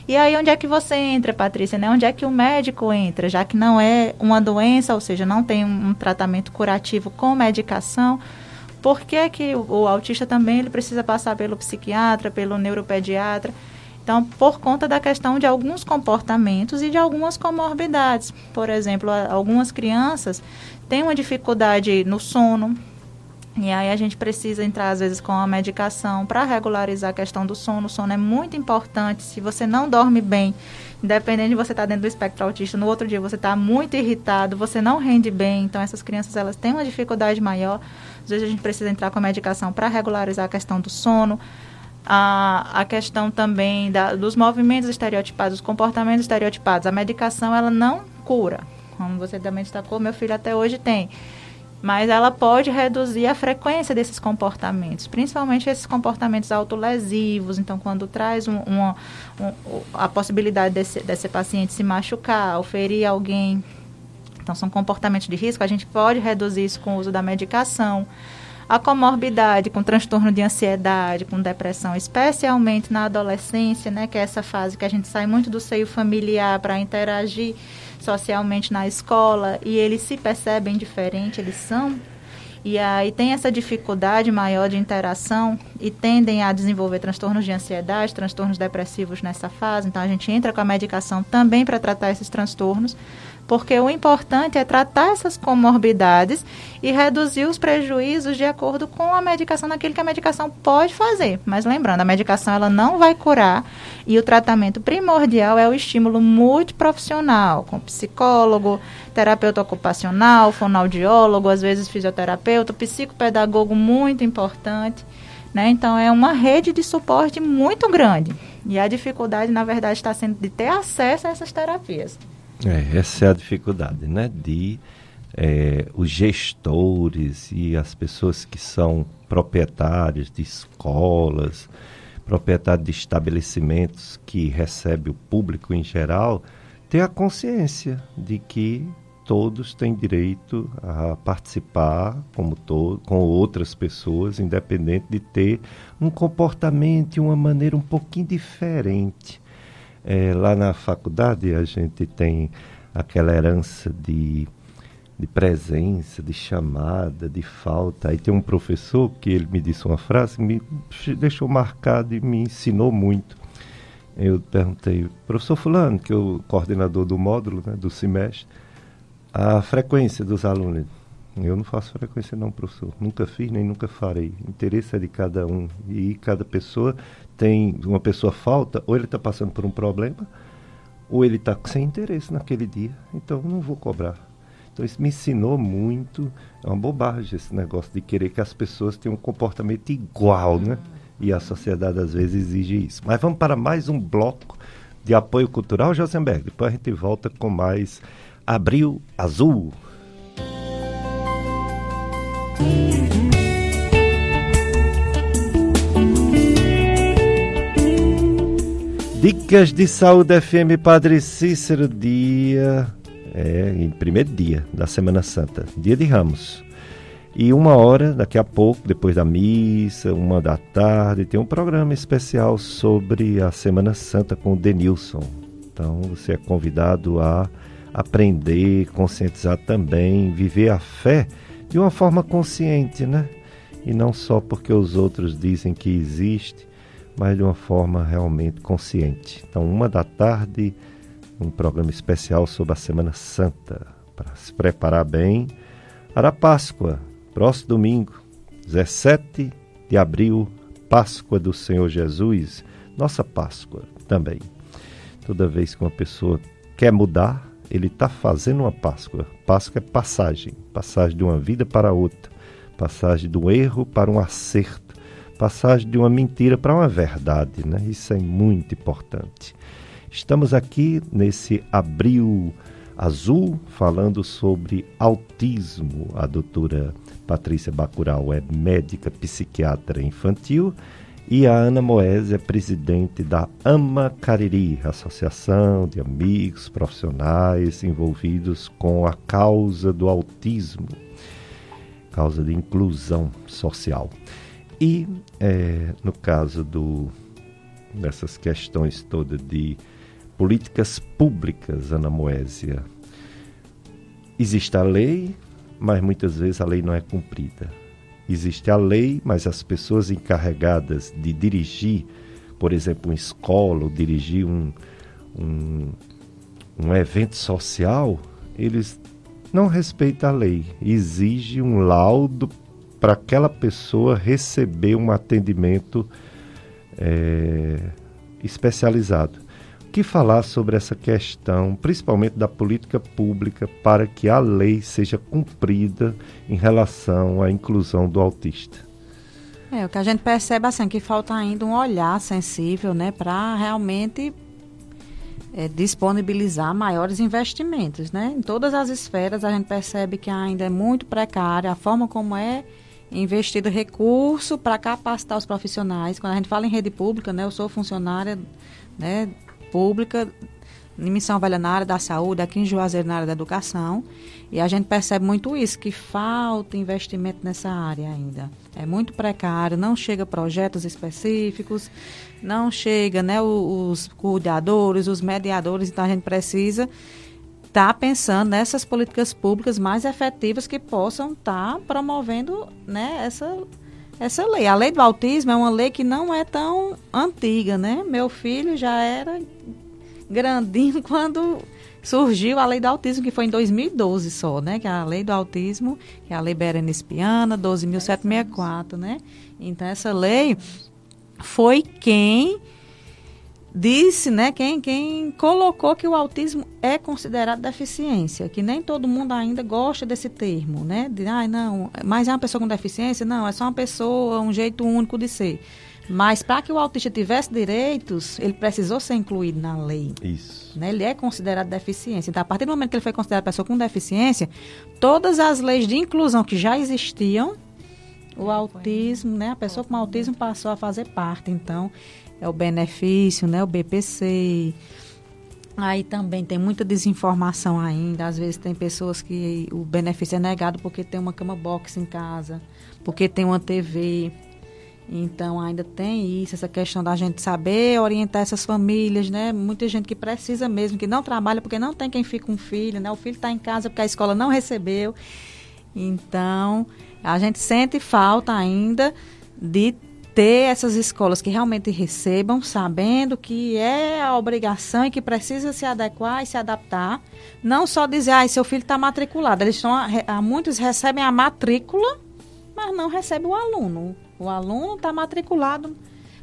E aí onde é que você entra, Patrícia? Né? Onde é que o médico entra? Já que não é uma doença, ou seja, não tem um, tratamento curativo com medicação, por que, que o, o autista também ele precisa passar pelo psiquiatra, pelo neuropediatra? Então, por conta da questão de alguns comportamentos e de algumas comorbidades. Por exemplo, algumas crianças têm uma dificuldade no sono, e aí a gente precisa entrar, às vezes, com a medicação para regularizar a questão do sono. O sono é muito importante. Se você não dorme bem, independente de você estar tá dentro do espectro autista, no outro dia você está muito irritado, você não rende bem. Então, essas crianças, elas têm uma dificuldade maior. Às vezes, a gente precisa entrar com a medicação para regularizar a questão do sono. A, a questão também da, dos movimentos estereotipados, os comportamentos estereotipados. A medicação, ela não cura. Como você também destacou, meu filho até hoje tem mas ela pode reduzir a frequência desses comportamentos, principalmente esses comportamentos autolesivos. Então, quando traz um, uma, um, a possibilidade desse, desse paciente se machucar ou ferir alguém, então são comportamentos de risco, a gente pode reduzir isso com o uso da medicação. A comorbidade com transtorno de ansiedade, com depressão, especialmente na adolescência, né, que é essa fase que a gente sai muito do seio familiar para interagir socialmente na escola e eles se percebem diferente, eles são e aí tem essa dificuldade maior de interação e tendem a desenvolver transtornos de ansiedade, transtornos depressivos nessa fase. Então a gente entra com a medicação também para tratar esses transtornos porque o importante é tratar essas comorbidades e reduzir os prejuízos de acordo com a medicação, naquilo que a medicação pode fazer. Mas lembrando, a medicação ela não vai curar e o tratamento primordial é o estímulo multiprofissional, com psicólogo, terapeuta ocupacional, fonoaudiólogo, às vezes fisioterapeuta, psicopedagogo muito importante. Né? Então, é uma rede de suporte muito grande. E a dificuldade, na verdade, está sendo de ter acesso a essas terapias. É, essa é a dificuldade, né? De é, os gestores e as pessoas que são proprietários de escolas, proprietários de estabelecimentos que recebe o público em geral, ter a consciência de que todos têm direito a participar como todo, com outras pessoas, independente de ter um comportamento e uma maneira um pouquinho diferente é, lá na faculdade a gente tem aquela herança de, de presença, de chamada, de falta. Aí tem um professor que ele me disse uma frase que me deixou marcado e me ensinou muito. Eu perguntei, professor Fulano, que é o coordenador do módulo, né, do semestre, a frequência dos alunos. Eu não faço frequência não, professor. Nunca fiz nem nunca farei. O interesse é de cada um. E cada pessoa tem uma pessoa falta, ou ele está passando por um problema, ou ele está sem interesse naquele dia. Então, não vou cobrar. Então, isso me ensinou muito. É uma bobagem esse negócio de querer que as pessoas tenham um comportamento igual, né? E a sociedade, às vezes, exige isso. Mas vamos para mais um bloco de apoio cultural, Josenberg. Depois a gente volta com mais Abril Azul. Dicas de Saúde FM Padre Cícero, dia. É, primeiro dia da Semana Santa, dia de Ramos. E uma hora, daqui a pouco, depois da missa, uma da tarde, tem um programa especial sobre a Semana Santa com o Denilson. Então você é convidado a aprender, conscientizar também, viver a fé de uma forma consciente, né? E não só porque os outros dizem que existe, mas de uma forma realmente consciente. Então, uma da tarde, um programa especial sobre a Semana Santa, para se preparar bem para a Páscoa, próximo domingo, 17 de abril, Páscoa do Senhor Jesus, nossa Páscoa também. Toda vez que uma pessoa quer mudar, ele está fazendo uma Páscoa. Páscoa é passagem, passagem de uma vida para outra, passagem do erro para um acerto passagem de uma mentira para uma verdade, né? Isso é muito importante. Estamos aqui nesse abril azul falando sobre autismo. A doutora Patrícia Bacurau é médica psiquiatra infantil e a Ana Moese é presidente da AMA Cariri, Associação de Amigos Profissionais envolvidos com a causa do autismo, causa de inclusão social. E é, no caso do, dessas questões todas de políticas públicas, Ana Moésia, existe a lei, mas muitas vezes a lei não é cumprida. Existe a lei, mas as pessoas encarregadas de dirigir, por exemplo, uma escola, ou dirigir um, um, um evento social, eles não respeitam a lei. Exige um laudo para aquela pessoa receber um atendimento é, especializado. O que falar sobre essa questão, principalmente da política pública, para que a lei seja cumprida em relação à inclusão do autista? É, o que a gente percebe assim que falta ainda um olhar sensível, né, para realmente é, disponibilizar maiores investimentos, né? Em todas as esferas a gente percebe que ainda é muito precária a forma como é investido recurso para capacitar os profissionais. Quando a gente fala em rede pública, né, eu sou funcionária né, pública em Missão Velha na área da saúde, aqui em Juazeiro na área da educação, e a gente percebe muito isso, que falta investimento nessa área ainda. É muito precário, não chega projetos específicos, não chega né, os, os cuidadores, os mediadores, então a gente precisa tá pensando nessas políticas públicas mais efetivas que possam estar tá promovendo né, essa, essa lei. A lei do autismo é uma lei que não é tão antiga, né? Meu filho já era grandinho quando surgiu a lei do autismo, que foi em 2012 só, né? Que é a lei do autismo, que é a lei Berenice Piana, 12.764, né? Então, essa lei foi quem disse, né, quem, quem colocou que o autismo é considerado deficiência, que nem todo mundo ainda gosta desse termo, né, de, ah, não, mas é uma pessoa com deficiência? Não, é só uma pessoa, um jeito único de ser. Mas para que o autista tivesse direitos, ele precisou ser incluído na lei. Isso. Né? Ele é considerado deficiência. Então, a partir do momento que ele foi considerado pessoa com deficiência, todas as leis de inclusão que já existiam, o autismo, né? A pessoa com autismo passou a fazer parte. Então, é o benefício, né? O BPC. Aí também tem muita desinformação ainda. Às vezes tem pessoas que o benefício é negado porque tem uma cama box em casa, porque tem uma TV. Então ainda tem isso, essa questão da gente saber orientar essas famílias, né? Muita gente que precisa mesmo, que não trabalha porque não tem quem fica com o filho, né? O filho está em casa porque a escola não recebeu. Então, a gente sente falta ainda de ter essas escolas que realmente recebam, sabendo que é a obrigação e que precisa se adequar e se adaptar. Não só dizer, ah, seu filho está matriculado. Eles estão, muitos recebem a matrícula, mas não recebem o aluno. O aluno está matriculado,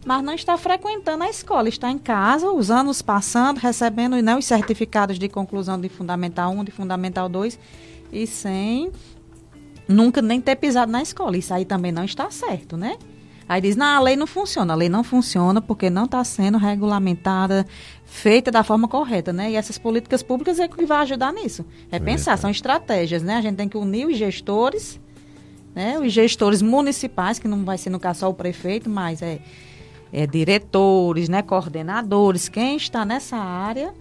mas não está frequentando a escola, está em casa, os anos passando, recebendo não, os certificados de conclusão de Fundamental 1, de Fundamental 2, e sem nunca nem ter pisado na escola. Isso aí também não está certo, né? Aí diz, não, a lei não funciona. A lei não funciona porque não está sendo regulamentada, feita da forma correta, né? E essas políticas públicas é que vai ajudar nisso. É pensar, são estratégias, né? A gente tem que unir os gestores, né? Os gestores municipais, que não vai ser no caso só o prefeito, mas é, é diretores, né? Coordenadores, quem está nessa área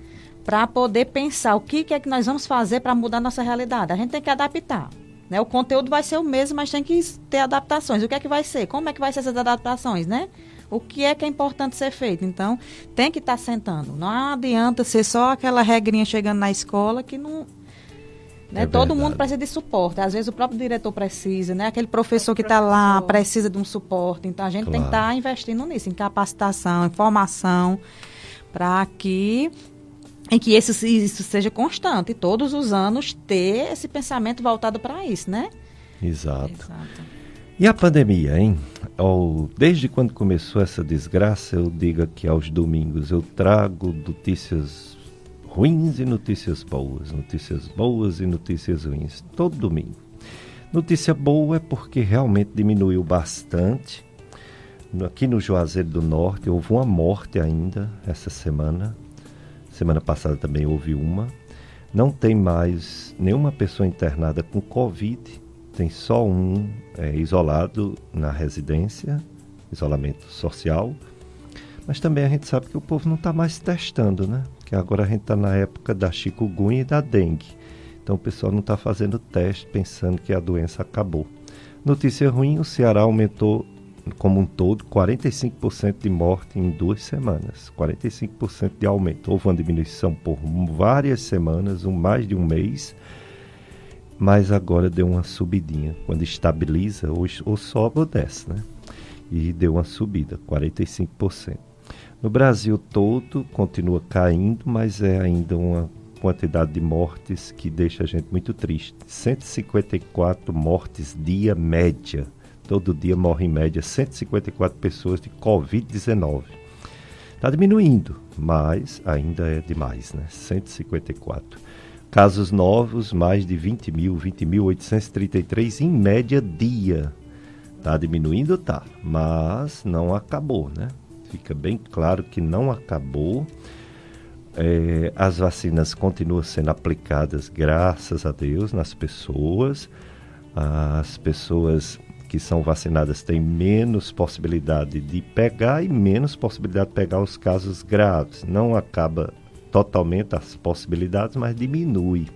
para poder pensar o que, que é que nós vamos fazer para mudar nossa realidade. A gente tem que adaptar. Né? O conteúdo vai ser o mesmo, mas tem que ter adaptações. O que é que vai ser? Como é que vai ser essas adaptações, né? O que é que é importante ser feito? Então, tem que estar tá sentando. Não adianta ser só aquela regrinha chegando na escola que não. Né? É Todo mundo precisa de suporte. Às vezes o próprio diretor precisa, né? Aquele professor que está lá precisa de um suporte. Então a gente claro. tem que estar tá investindo nisso, em capacitação, em formação, para que em que isso, isso seja constante, todos os anos ter esse pensamento voltado para isso, né? Exato. Exato. E a pandemia, hein? Oh, desde quando começou essa desgraça, eu digo aqui aos domingos, eu trago notícias ruins e notícias boas, notícias boas e notícias ruins, todo domingo. Notícia boa é porque realmente diminuiu bastante. Aqui no Juazeiro do Norte houve uma morte ainda essa semana, Semana passada também houve uma. Não tem mais nenhuma pessoa internada com Covid, tem só um é, isolado na residência, isolamento social. Mas também a gente sabe que o povo não está mais testando, né? Que agora a gente está na época da chikungunya e da dengue. Então o pessoal não está fazendo teste pensando que a doença acabou. Notícia ruim: o Ceará aumentou como um todo, 45% de morte em duas semanas, 45% de aumento. Houve uma diminuição por várias semanas, um, mais de um mês. mas agora deu uma subidinha. Quando estabiliza, ou, ou sobe ou desce, né? E deu uma subida, 45%. No Brasil todo continua caindo, mas é ainda uma quantidade de mortes que deixa a gente muito triste. 154 mortes dia média. Todo dia morre em média 154 pessoas de Covid-19. Está diminuindo, mas ainda é demais, né? 154. Casos novos, mais de 20 mil, 20.833 em média dia. Está diminuindo, tá, mas não acabou, né? Fica bem claro que não acabou. É, as vacinas continuam sendo aplicadas, graças a Deus, nas pessoas. As pessoas que são vacinadas têm menos possibilidade de pegar e menos possibilidade de pegar os casos graves. Não acaba totalmente as possibilidades, mas diminui.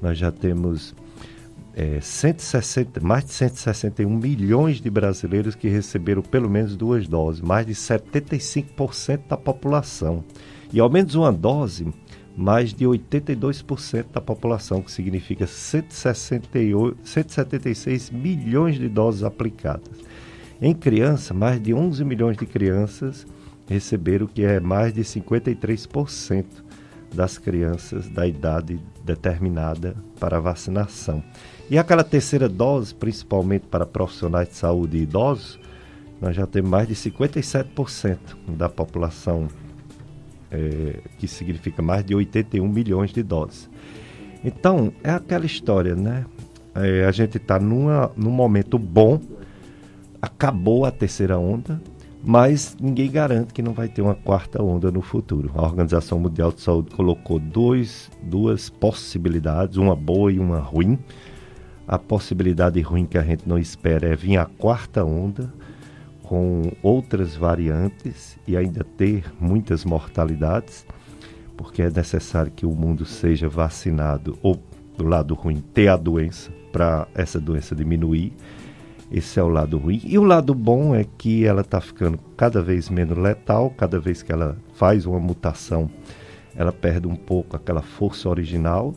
Nós já temos é, 160, mais de 161 milhões de brasileiros que receberam pelo menos duas doses, mais de 75% da população. E ao menos uma dose, mais de 82% da população, que significa 168, 176 milhões de doses aplicadas. Em criança, mais de 11 milhões de crianças receberam, que é mais de 53% das crianças da idade determinada para vacinação. E aquela terceira dose, principalmente para profissionais de saúde e idosos, nós já temos mais de 57% da população, é, que significa mais de 81 milhões de doses. Então, é aquela história, né? É, a gente está num momento bom, acabou a terceira onda, mas ninguém garante que não vai ter uma quarta onda no futuro. A Organização Mundial de Saúde colocou dois, duas possibilidades, uma boa e uma ruim. A possibilidade ruim que a gente não espera é vir a quarta onda com outras variantes e ainda ter muitas mortalidades, porque é necessário que o mundo seja vacinado ou do lado ruim ter a doença para essa doença diminuir esse é o lado ruim. E o lado bom é que ela está ficando cada vez menos letal, cada vez que ela faz uma mutação, ela perde um pouco aquela força original.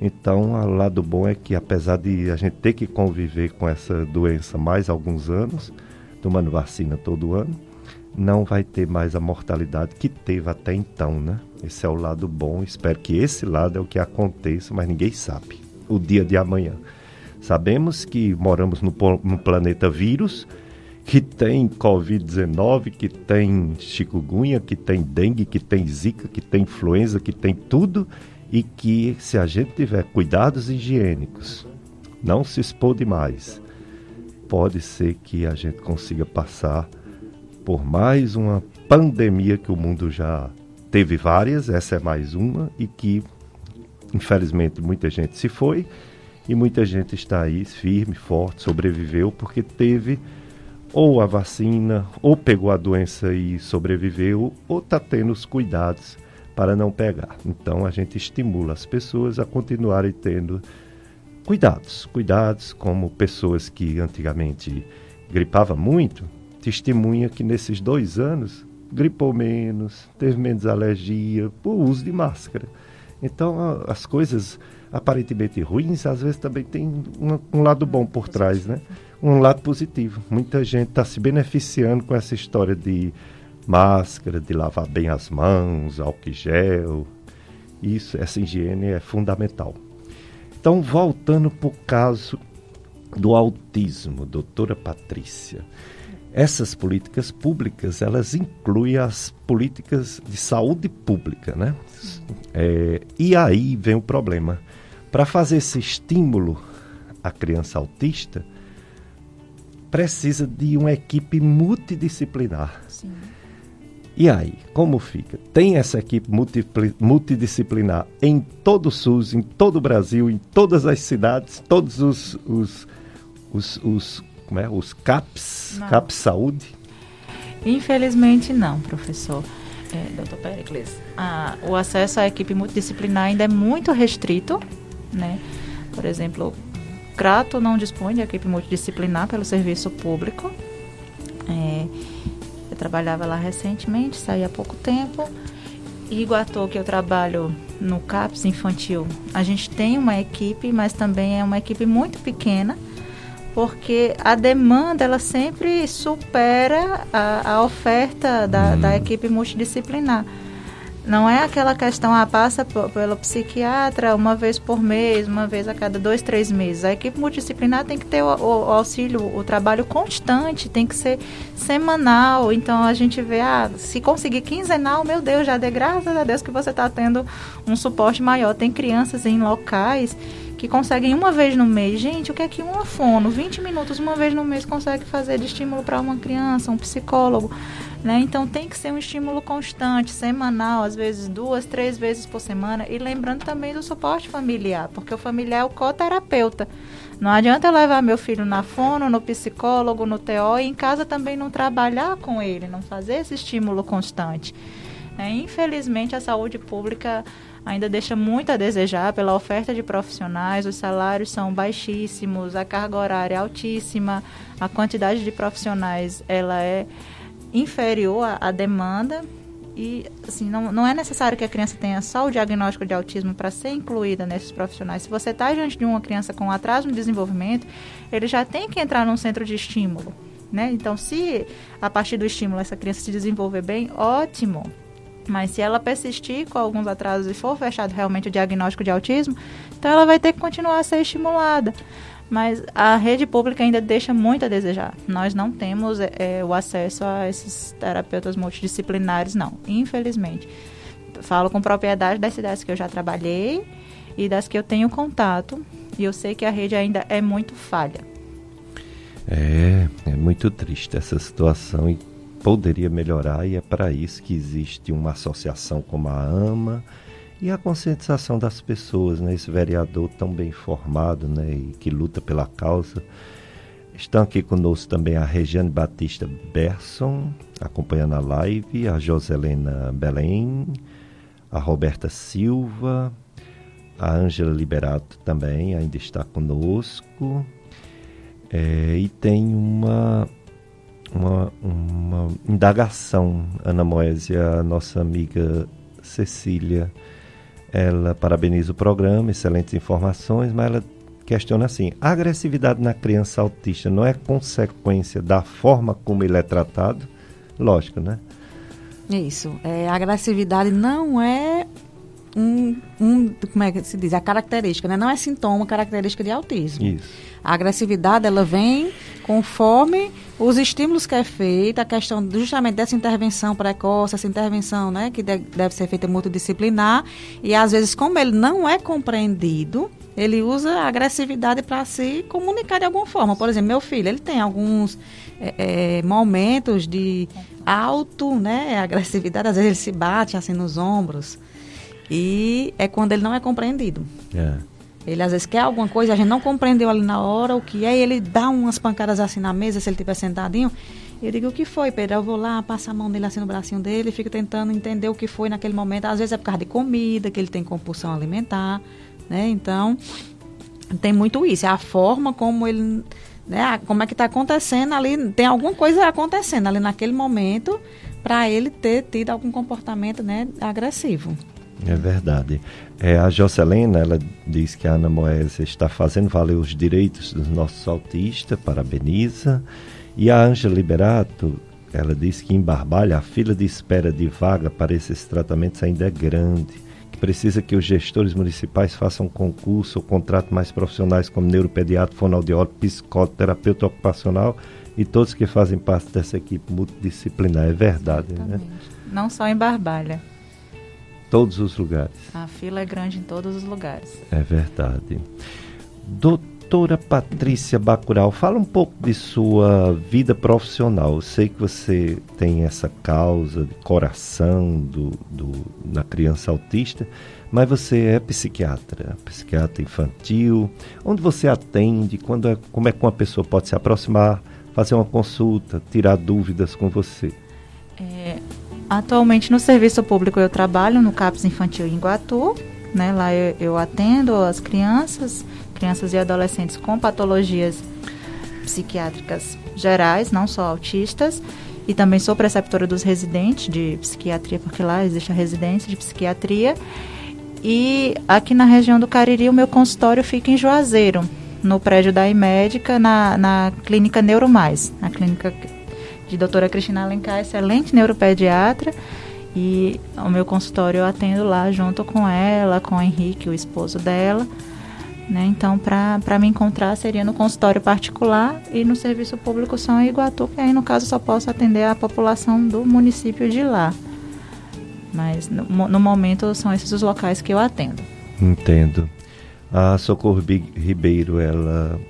Então, o lado bom é que, apesar de a gente ter que conviver com essa doença mais alguns anos, tomando vacina todo ano, não vai ter mais a mortalidade que teve até então, né? Esse é o lado bom. Espero que esse lado é o que aconteça, mas ninguém sabe o dia de amanhã. Sabemos que moramos no, no planeta vírus, que tem Covid-19, que tem chikungunya, que tem dengue, que tem zika, que tem influenza, que tem tudo, e que se a gente tiver cuidados higiênicos, não se expor demais, pode ser que a gente consiga passar por mais uma pandemia que o mundo já teve várias, essa é mais uma, e que infelizmente muita gente se foi e muita gente está aí firme, forte, sobreviveu porque teve ou a vacina, ou pegou a doença e sobreviveu, ou está tendo os cuidados para não pegar. Então a gente estimula as pessoas a continuarem tendo cuidados, cuidados como pessoas que antigamente gripavam muito, testemunha que nesses dois anos gripou menos, teve menos alergia por uso de máscara. Então as coisas aparentemente ruins, às vezes também tem um, um lado bom por trás, né? Um lado positivo. Muita gente está se beneficiando com essa história de máscara, de lavar bem as mãos, álcool gel. Isso, essa higiene é fundamental. Então, voltando para o caso do autismo, doutora Patrícia. Essas políticas públicas, elas incluem as políticas de saúde pública, né? É, e aí vem o problema. Para fazer esse estímulo à criança autista, precisa de uma equipe multidisciplinar. Sim. E aí, como fica? Tem essa equipe multidisciplinar em todo o SUS, em todo o Brasil, em todas as cidades, todos os, os, os, os, como é? os CAPs, não. CAPs Saúde? Infelizmente não, professor. É, doutor Pericles, ah, o acesso à equipe multidisciplinar ainda é muito restrito né? Por exemplo, Crato não dispõe de equipe multidisciplinar pelo serviço público. É, trabalhava lá recentemente, saí há pouco tempo. Iguatu, que eu trabalho no CAPS infantil, a gente tem uma equipe, mas também é uma equipe muito pequena, porque a demanda ela sempre supera a, a oferta da, da equipe multidisciplinar. Não é aquela questão, ah, passa pelo psiquiatra uma vez por mês, uma vez a cada dois, três meses. A equipe multidisciplinar tem que ter o, o, o, auxílio, o trabalho constante, tem que ser semanal. Então a gente vê, ah, se conseguir quinzenal, meu Deus, já dê graças a Deus que você está tendo um suporte maior. Tem crianças em locais que conseguem uma vez no mês. Gente, o que é que uma fono, 20 minutos uma vez no mês, consegue fazer de estímulo para uma criança, um psicólogo? Né? Então tem que ser um estímulo constante, semanal, às vezes duas, três vezes por semana. E lembrando também do suporte familiar, porque o familiar é o coterapeuta. Não adianta eu levar meu filho na fono, no psicólogo, no TO e em casa também não trabalhar com ele, não fazer esse estímulo constante. É, infelizmente, a saúde pública ainda deixa muito a desejar pela oferta de profissionais, os salários são baixíssimos, a carga horária é altíssima, a quantidade de profissionais ela é inferior à, à demanda e assim não, não é necessário que a criança tenha só o diagnóstico de autismo para ser incluída nesses profissionais. Se você está diante de uma criança com atraso no desenvolvimento, ele já tem que entrar num centro de estímulo. Né? Então, se a partir do estímulo essa criança se desenvolver bem, ótimo. Mas se ela persistir com alguns atrasos e for fechado realmente o diagnóstico de autismo, então ela vai ter que continuar a ser estimulada. Mas a rede pública ainda deixa muito a desejar. Nós não temos é, o acesso a esses terapeutas multidisciplinares, não, infelizmente. Falo com propriedade das cidades que eu já trabalhei e das que eu tenho contato, e eu sei que a rede ainda é muito falha. É, é muito triste essa situação e poderia melhorar e é para isso que existe uma associação como a AMA e a conscientização das pessoas, né? Esse vereador tão bem formado, né? E que luta pela causa. Estão aqui conosco também a Regiane Batista Berson, acompanhando a live, a Joselena Belém, a Roberta Silva, a Ângela Liberato também ainda está conosco. É, e tem uma uma, uma indagação, Ana Moésia, nossa amiga Cecília. Ela parabeniza o programa, excelentes informações, mas ela questiona assim: a agressividade na criança autista não é consequência da forma como ele é tratado? Lógico, né? Isso. É, a agressividade não é um, um, como é que se diz, a característica, né? Não é sintoma, característica de autismo. Isso. A agressividade, ela vem conforme os estímulos que é feita, a questão justamente dessa intervenção precoce, essa intervenção, né, que de, deve ser feita multidisciplinar, e às vezes, como ele não é compreendido, ele usa a agressividade para se comunicar de alguma forma. Por exemplo, meu filho, ele tem alguns é, é, momentos de alto, né, agressividade, às vezes ele se bate assim nos ombros, e é quando ele não é compreendido. É. Ele às vezes quer alguma coisa, a gente não compreendeu ali na hora o que é, e ele dá umas pancadas assim na mesa, se ele estiver sentadinho. Eu digo, o que foi, Pedro? Eu vou lá, passo a mão dele assim no bracinho dele, fico tentando entender o que foi naquele momento. Às vezes é por causa de comida, que ele tem compulsão alimentar, né? Então, tem muito isso. É a forma como ele, né? Como é que está acontecendo ali, tem alguma coisa acontecendo ali naquele momento para ele ter tido algum comportamento, né, agressivo. É verdade. É, a Jocelena, ela diz que a Ana Moésia está fazendo valer os direitos dos nossos autistas, parabeniza. E a Ângela Liberato, ela diz que em Barbalha a fila de espera de vaga para esses tratamentos ainda é grande, que precisa que os gestores municipais façam concurso ou contrato mais profissionais como neuropediatra, fonoaudiólogo, psicólogo, terapeuta ocupacional e todos que fazem parte dessa equipe multidisciplinar. É verdade, né? Exatamente. né? Não só em Barbalha todos os lugares. A fila é grande em todos os lugares. É verdade. Doutora Patrícia Bacural, fala um pouco de sua vida profissional. Eu sei que você tem essa causa de coração do, do, na criança autista, mas você é psiquiatra, psiquiatra infantil. Onde você atende? Quando é, como é que uma pessoa pode se aproximar, fazer uma consulta, tirar dúvidas com você? É, Atualmente no serviço público eu trabalho no CAPS Infantil em Guatu, né? Lá eu, eu atendo as crianças, crianças e adolescentes com patologias psiquiátricas gerais, não só autistas. e também sou preceptora dos residentes de psiquiatria, porque lá existe a residência de psiquiatria. E aqui na região do Cariri, o meu consultório fica em Juazeiro, no prédio da Imédica, na, na clínica Neuromais, a clínica de doutora Cristina Alencar, excelente neuropediatra. E o meu consultório eu atendo lá junto com ela, com o Henrique, o esposo dela. Né? Então, para me encontrar seria no consultório particular e no serviço público São Iguatu, que aí no caso só posso atender a população do município de lá. Mas no, no momento são esses os locais que eu atendo. Entendo. A Socorro Ribeiro, ela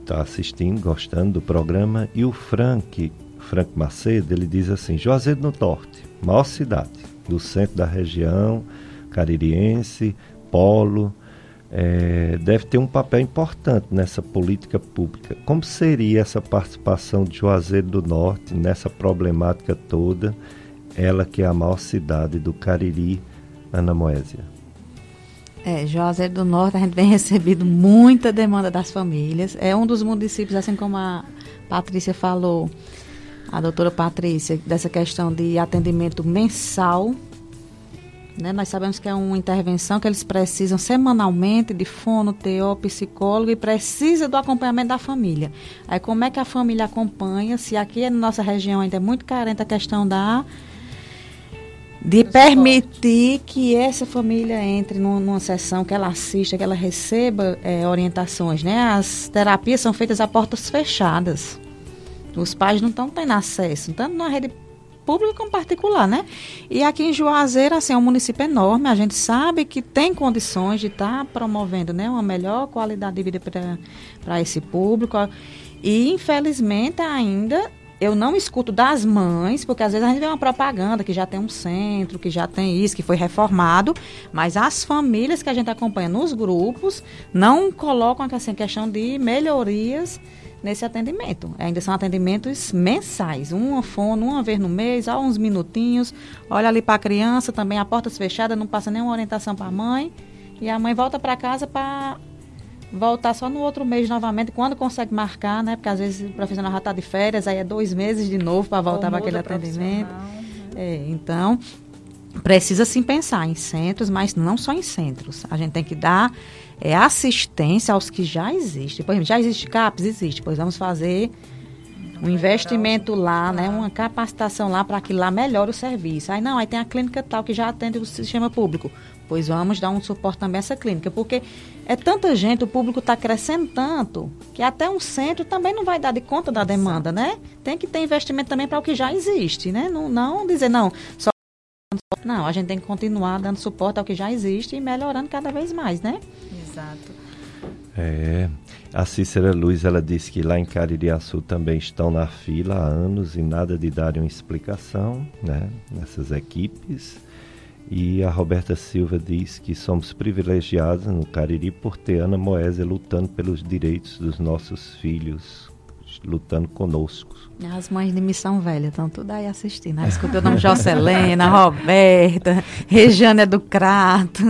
está assistindo, gostando do programa, e o Frank, Frank Macedo, ele diz assim: Juazeiro do Norte, maior cidade do centro da região, caririense, polo, é, deve ter um papel importante nessa política pública. Como seria essa participação de Juazeiro do Norte nessa problemática toda? Ela que é a maior cidade do Cariri, Ana Moésia. É, Juazeiro do Norte, a gente vem recebido muita demanda das famílias. É um dos municípios, assim como a Patrícia falou, a doutora Patrícia, dessa questão de atendimento mensal né? Nós sabemos que é uma intervenção que eles precisam semanalmente de fono, TO, psicólogo e precisa do acompanhamento da família. Aí como é que a família acompanha? Se aqui na nossa região ainda é muito carente a questão da de permitir que essa família entre numa, numa, sessão, que ela assista, que ela receba é, orientações, né? As terapias são feitas a portas fechadas. Os pais não estão tendo acesso, tanto na rede público como particular, né? E aqui em Juazeiro, assim, é um município enorme, a gente sabe que tem condições de estar tá promovendo né, uma melhor qualidade de vida para esse público. E, infelizmente, ainda eu não escuto das mães, porque às vezes a gente vê uma propaganda que já tem um centro, que já tem isso, que foi reformado, mas as famílias que a gente acompanha nos grupos não colocam assim, questão de melhorias nesse atendimento. Ainda são atendimentos mensais, uma fono, uma vez no mês, há uns minutinhos. Olha ali para a criança, também a portas fechadas, não passa nenhuma orientação para a mãe. E a mãe volta para casa para voltar só no outro mês novamente, quando consegue marcar, né? Porque às vezes o profissional já está de férias, aí é dois meses de novo para voltar para aquele atendimento. É, então, precisa sim pensar em centros, mas não só em centros. A gente tem que dar é, assistência aos que já existem. Por exemplo, já existe CAPES? Existe. Pois vamos fazer um investimento lá, né, uma capacitação lá para que lá melhore o serviço. Aí não, aí tem a clínica tal que já atende o sistema público. Pois vamos dar um suporte também a essa clínica, porque é tanta gente, o público está crescendo tanto, que até um centro também não vai dar de conta da demanda, né? Tem que ter investimento também para o que já existe, né? Não, não dizer, não, só não, a gente tem que continuar dando suporte ao que já existe e melhorando cada vez mais, né? Exato. É, a Cícera Luz, ela disse que lá em Caririaçu também estão na fila há anos e nada de darem uma explicação, né, nessas equipes. E a Roberta Silva diz que somos privilegiados no Cariri por ter Ana Moésia lutando pelos direitos dos nossos filhos, lutando conosco. As mães de Missão Velha estão tudo aí assistindo. Aí escutei o nome Jocelena, Roberta, Rejane do Crato.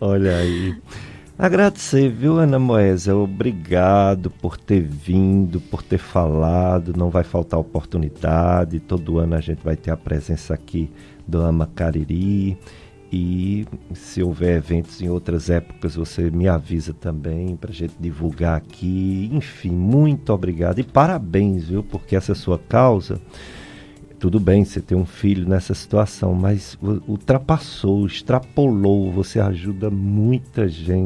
Olha aí. Agradecer, viu, Ana Moesa? Obrigado por ter vindo, por ter falado. Não vai faltar oportunidade. Todo ano a gente vai ter a presença aqui do Ama Cariri. E se houver eventos em outras épocas, você me avisa também para a gente divulgar aqui. Enfim, muito obrigado e parabéns, viu? Porque essa sua causa, tudo bem, você tem um filho nessa situação, mas ultrapassou, extrapolou. Você ajuda muita gente